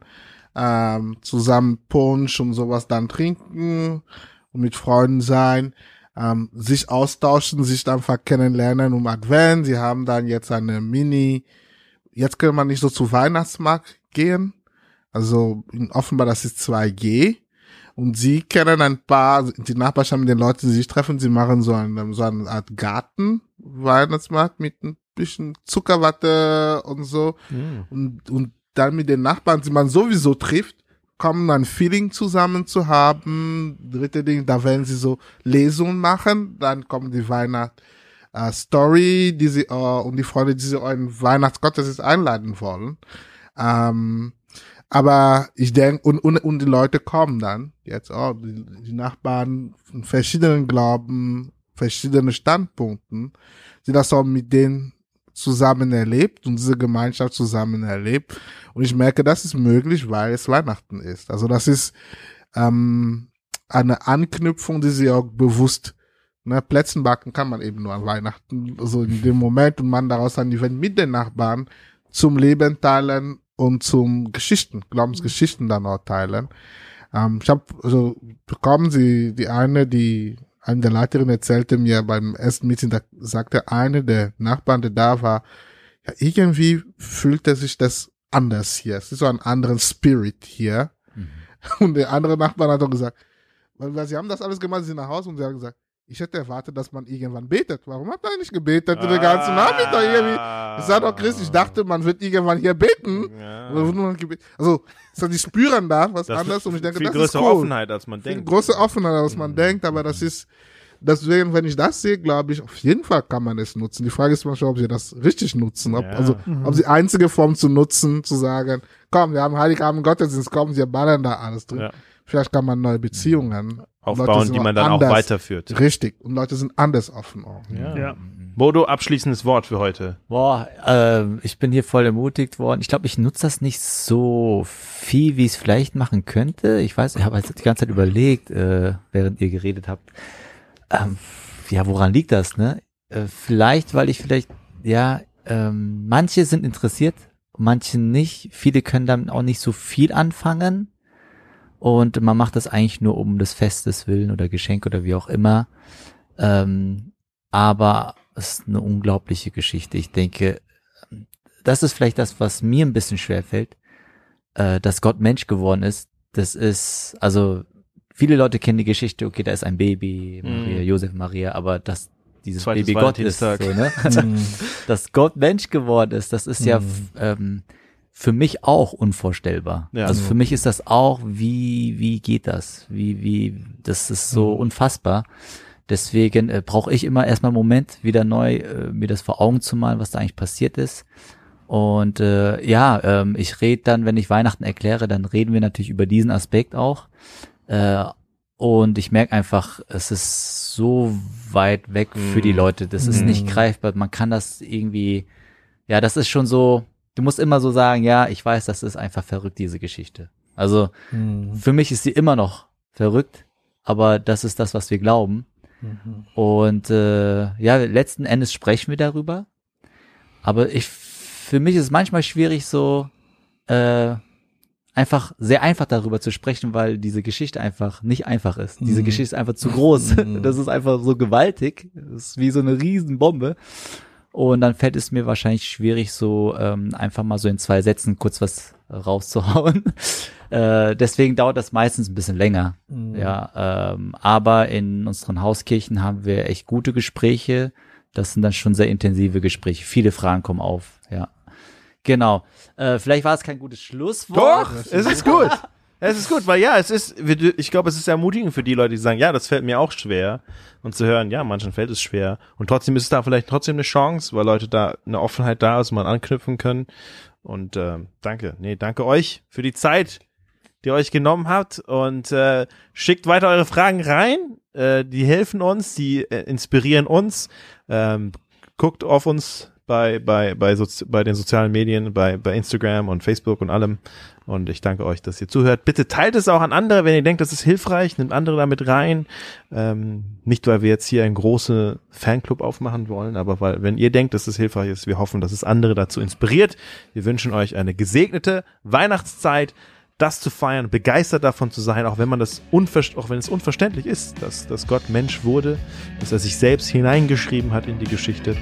ähm, zusammen Punsch und sowas dann trinken und mit Freunden sein, ähm, sich austauschen, sich einfach kennenlernen um Advent. Sie haben dann jetzt eine Mini, jetzt kann man nicht so zu Weihnachtsmarkt gehen. Also offenbar das ist 2G. Und sie kennen ein paar, die Nachbarschaft mit den Leuten, die sich treffen, sie machen so, einen, so eine Art Garten, Weihnachtsmarkt mit ein bisschen Zuckerwatte und so. Hm. Und, und dann mit den Nachbarn, die man sowieso trifft, kommen ein Feeling zusammen zu haben. Dritte Ding, da werden sie so Lesungen machen, dann kommen die Weihnacht äh, die sie äh, und die Freunde, die sie in Weihnachtsgottesdienst einladen wollen. Ähm, aber ich denke, und, und, und die Leute kommen dann, jetzt auch, die, die Nachbarn von verschiedenen Glauben, verschiedene Standpunkten, sie das auch mit denen zusammen erlebt und diese Gemeinschaft zusammen erlebt. Und ich merke, das ist möglich, weil es Weihnachten ist. Also das ist ähm, eine Anknüpfung, die sie auch bewusst, ne, Plätzen backen kann man eben nur an Weihnachten, so in dem Moment und man daraus ein Event mit den Nachbarn zum Leben teilen und zum Geschichten, Glaubensgeschichten dann auch teilen. Ähm, ich habe also bekommen sie die eine, die eine der Leiterinnen erzählte mir beim ersten Meeting, da sagte eine der Nachbarn, der da war, ja, irgendwie fühlte sich das anders hier. Es ist so ein anderer Spirit hier. Und der andere Nachbar hat auch gesagt, weil, weil sie haben das alles gemacht, sie sind nach Hause und sie haben gesagt, ich hätte erwartet, dass man irgendwann betet. Warum hat man nicht gebetet den ganzen Nachmittag irgendwie? Ich sag doch, Chris, ich dachte, man wird irgendwann hier beten. Ja. Also, so, die spüren da was Das anderes und ich denke, viel das ist größere cool. Offenheit, als man Viel denkt. große Offenheit, als man denkt, aber das ist, deswegen, wenn ich das sehe, glaube ich, auf jeden Fall kann man es nutzen. Die Frage ist manchmal, ob sie das richtig nutzen. Ob, Ja. Also, ob sie einzige Form zu nutzen, zu sagen, komm, wir haben Heiligabend Gottesdienst, kommen, wir ballern da alles drin. Ja. Vielleicht kann man neue Beziehungen Aufbauen, die auch man dann auch anders. weiterführt. Richtig. Und Leute sind anders offen auch. Ja. Ja. Bodo, abschließendes Wort für heute. Boah, ähm, ich bin hier voll ermutigt worden. Ich glaube, ich nutze das nicht so viel, wie ich es vielleicht machen könnte. Ich weiß, ich habe halt die ganze Zeit überlegt, äh, während ihr geredet habt. Ähm, ja, woran liegt das, ne? Äh, vielleicht, weil ich vielleicht, ja, ähm, manche sind interessiert, manche nicht. Viele können damit auch nicht so viel anfangen. Und man macht das eigentlich nur um des Festes willen oder Geschenk oder wie auch immer. Ähm, aber es ist eine unglaubliche Geschichte. Ich denke, das ist vielleicht das, was mir ein bisschen schwer fällt, äh, dass Gott Mensch geworden ist. Das ist, also viele Leute kennen die Geschichte, okay, da ist ein Baby, Maria, Mhm. Josef, Maria, aber dass dieses Zweites Baby Gott ist, so, ne? dass Gott Mensch geworden ist, das ist ja f- ähm, für mich auch unvorstellbar. Ja. Also für mich ist das auch, wie, wie geht das? Wie, wie, das ist so unfassbar. Deswegen äh, brauche ich immer erstmal einen Moment, wieder neu äh, mir das vor Augen zu malen, was da eigentlich passiert ist. Und äh, ja, ähm, ich rede dann, wenn ich Weihnachten erkläre, dann reden wir natürlich über diesen Aspekt auch. Äh, und ich merke einfach, es ist so weit weg für die Leute. Das ist nicht greifbar. Man kann das irgendwie, ja, das ist schon so, du musst immer so sagen, ja, ich weiß, das ist einfach verrückt, diese Geschichte. Also für mich ist sie immer noch verrückt, aber das ist das, was wir glauben. Und äh, ja, letzten Endes sprechen wir darüber. Aber ich, für mich ist es manchmal schwierig, so äh, einfach sehr einfach darüber zu sprechen, weil diese Geschichte einfach nicht einfach ist. Diese Geschichte ist einfach zu groß. Das ist einfach so gewaltig. Das ist wie so eine Riesenbombe. Und dann fällt es mir wahrscheinlich schwierig, so ähm, einfach mal so in zwei Sätzen kurz was rauszuhauen. äh, deswegen dauert das meistens ein bisschen länger. Ja, ähm, aber in unseren Hauskirchen haben wir echt gute Gespräche. Das sind dann schon sehr intensive Gespräche. Viele Fragen kommen auf. Ja, genau. Äh, vielleicht war es kein gutes Schlusswort. Doch, es ist gut. Es ist gut, weil ja, es ist, ich glaube, es ist ermutigend für die Leute, die sagen, ja, das fällt mir auch schwer. Und zu hören, ja, manchen fällt es schwer. Und trotzdem ist es da vielleicht trotzdem eine Chance, weil Leute da eine Offenheit da ist, man anknüpfen können. Und ähm, danke, nee, danke euch für die Zeit, die ihr euch genommen habt. Und äh, schickt weiter eure Fragen rein. Äh, die helfen uns, die äh, inspirieren uns. Ähm, guckt auf uns bei, bei, bei, Sozi bei den sozialen Medien, bei, bei Instagram und Facebook und allem. Und ich danke euch, dass ihr zuhört. Bitte teilt es auch an andere, wenn ihr denkt, das ist hilfreich, nimmt andere damit rein. Ähm, nicht, weil wir jetzt hier einen großen Fanclub aufmachen wollen, aber weil, wenn ihr denkt, dass es hilfreich ist, wir hoffen, dass es andere dazu inspiriert. Wir wünschen euch eine gesegnete Weihnachtszeit, das zu feiern, begeistert davon zu sein, auch wenn man das auch wenn es unverständlich ist, dass, dass Gott Mensch wurde, dass er sich selbst hineingeschrieben hat in die Geschichte.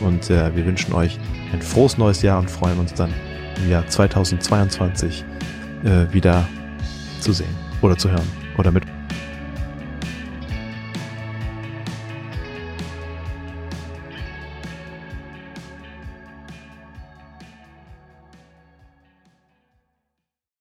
Und äh, wir wünschen euch ein frohes neues Jahr und freuen uns dann im Jahr 2022 äh, wieder zu sehen oder zu hören oder mit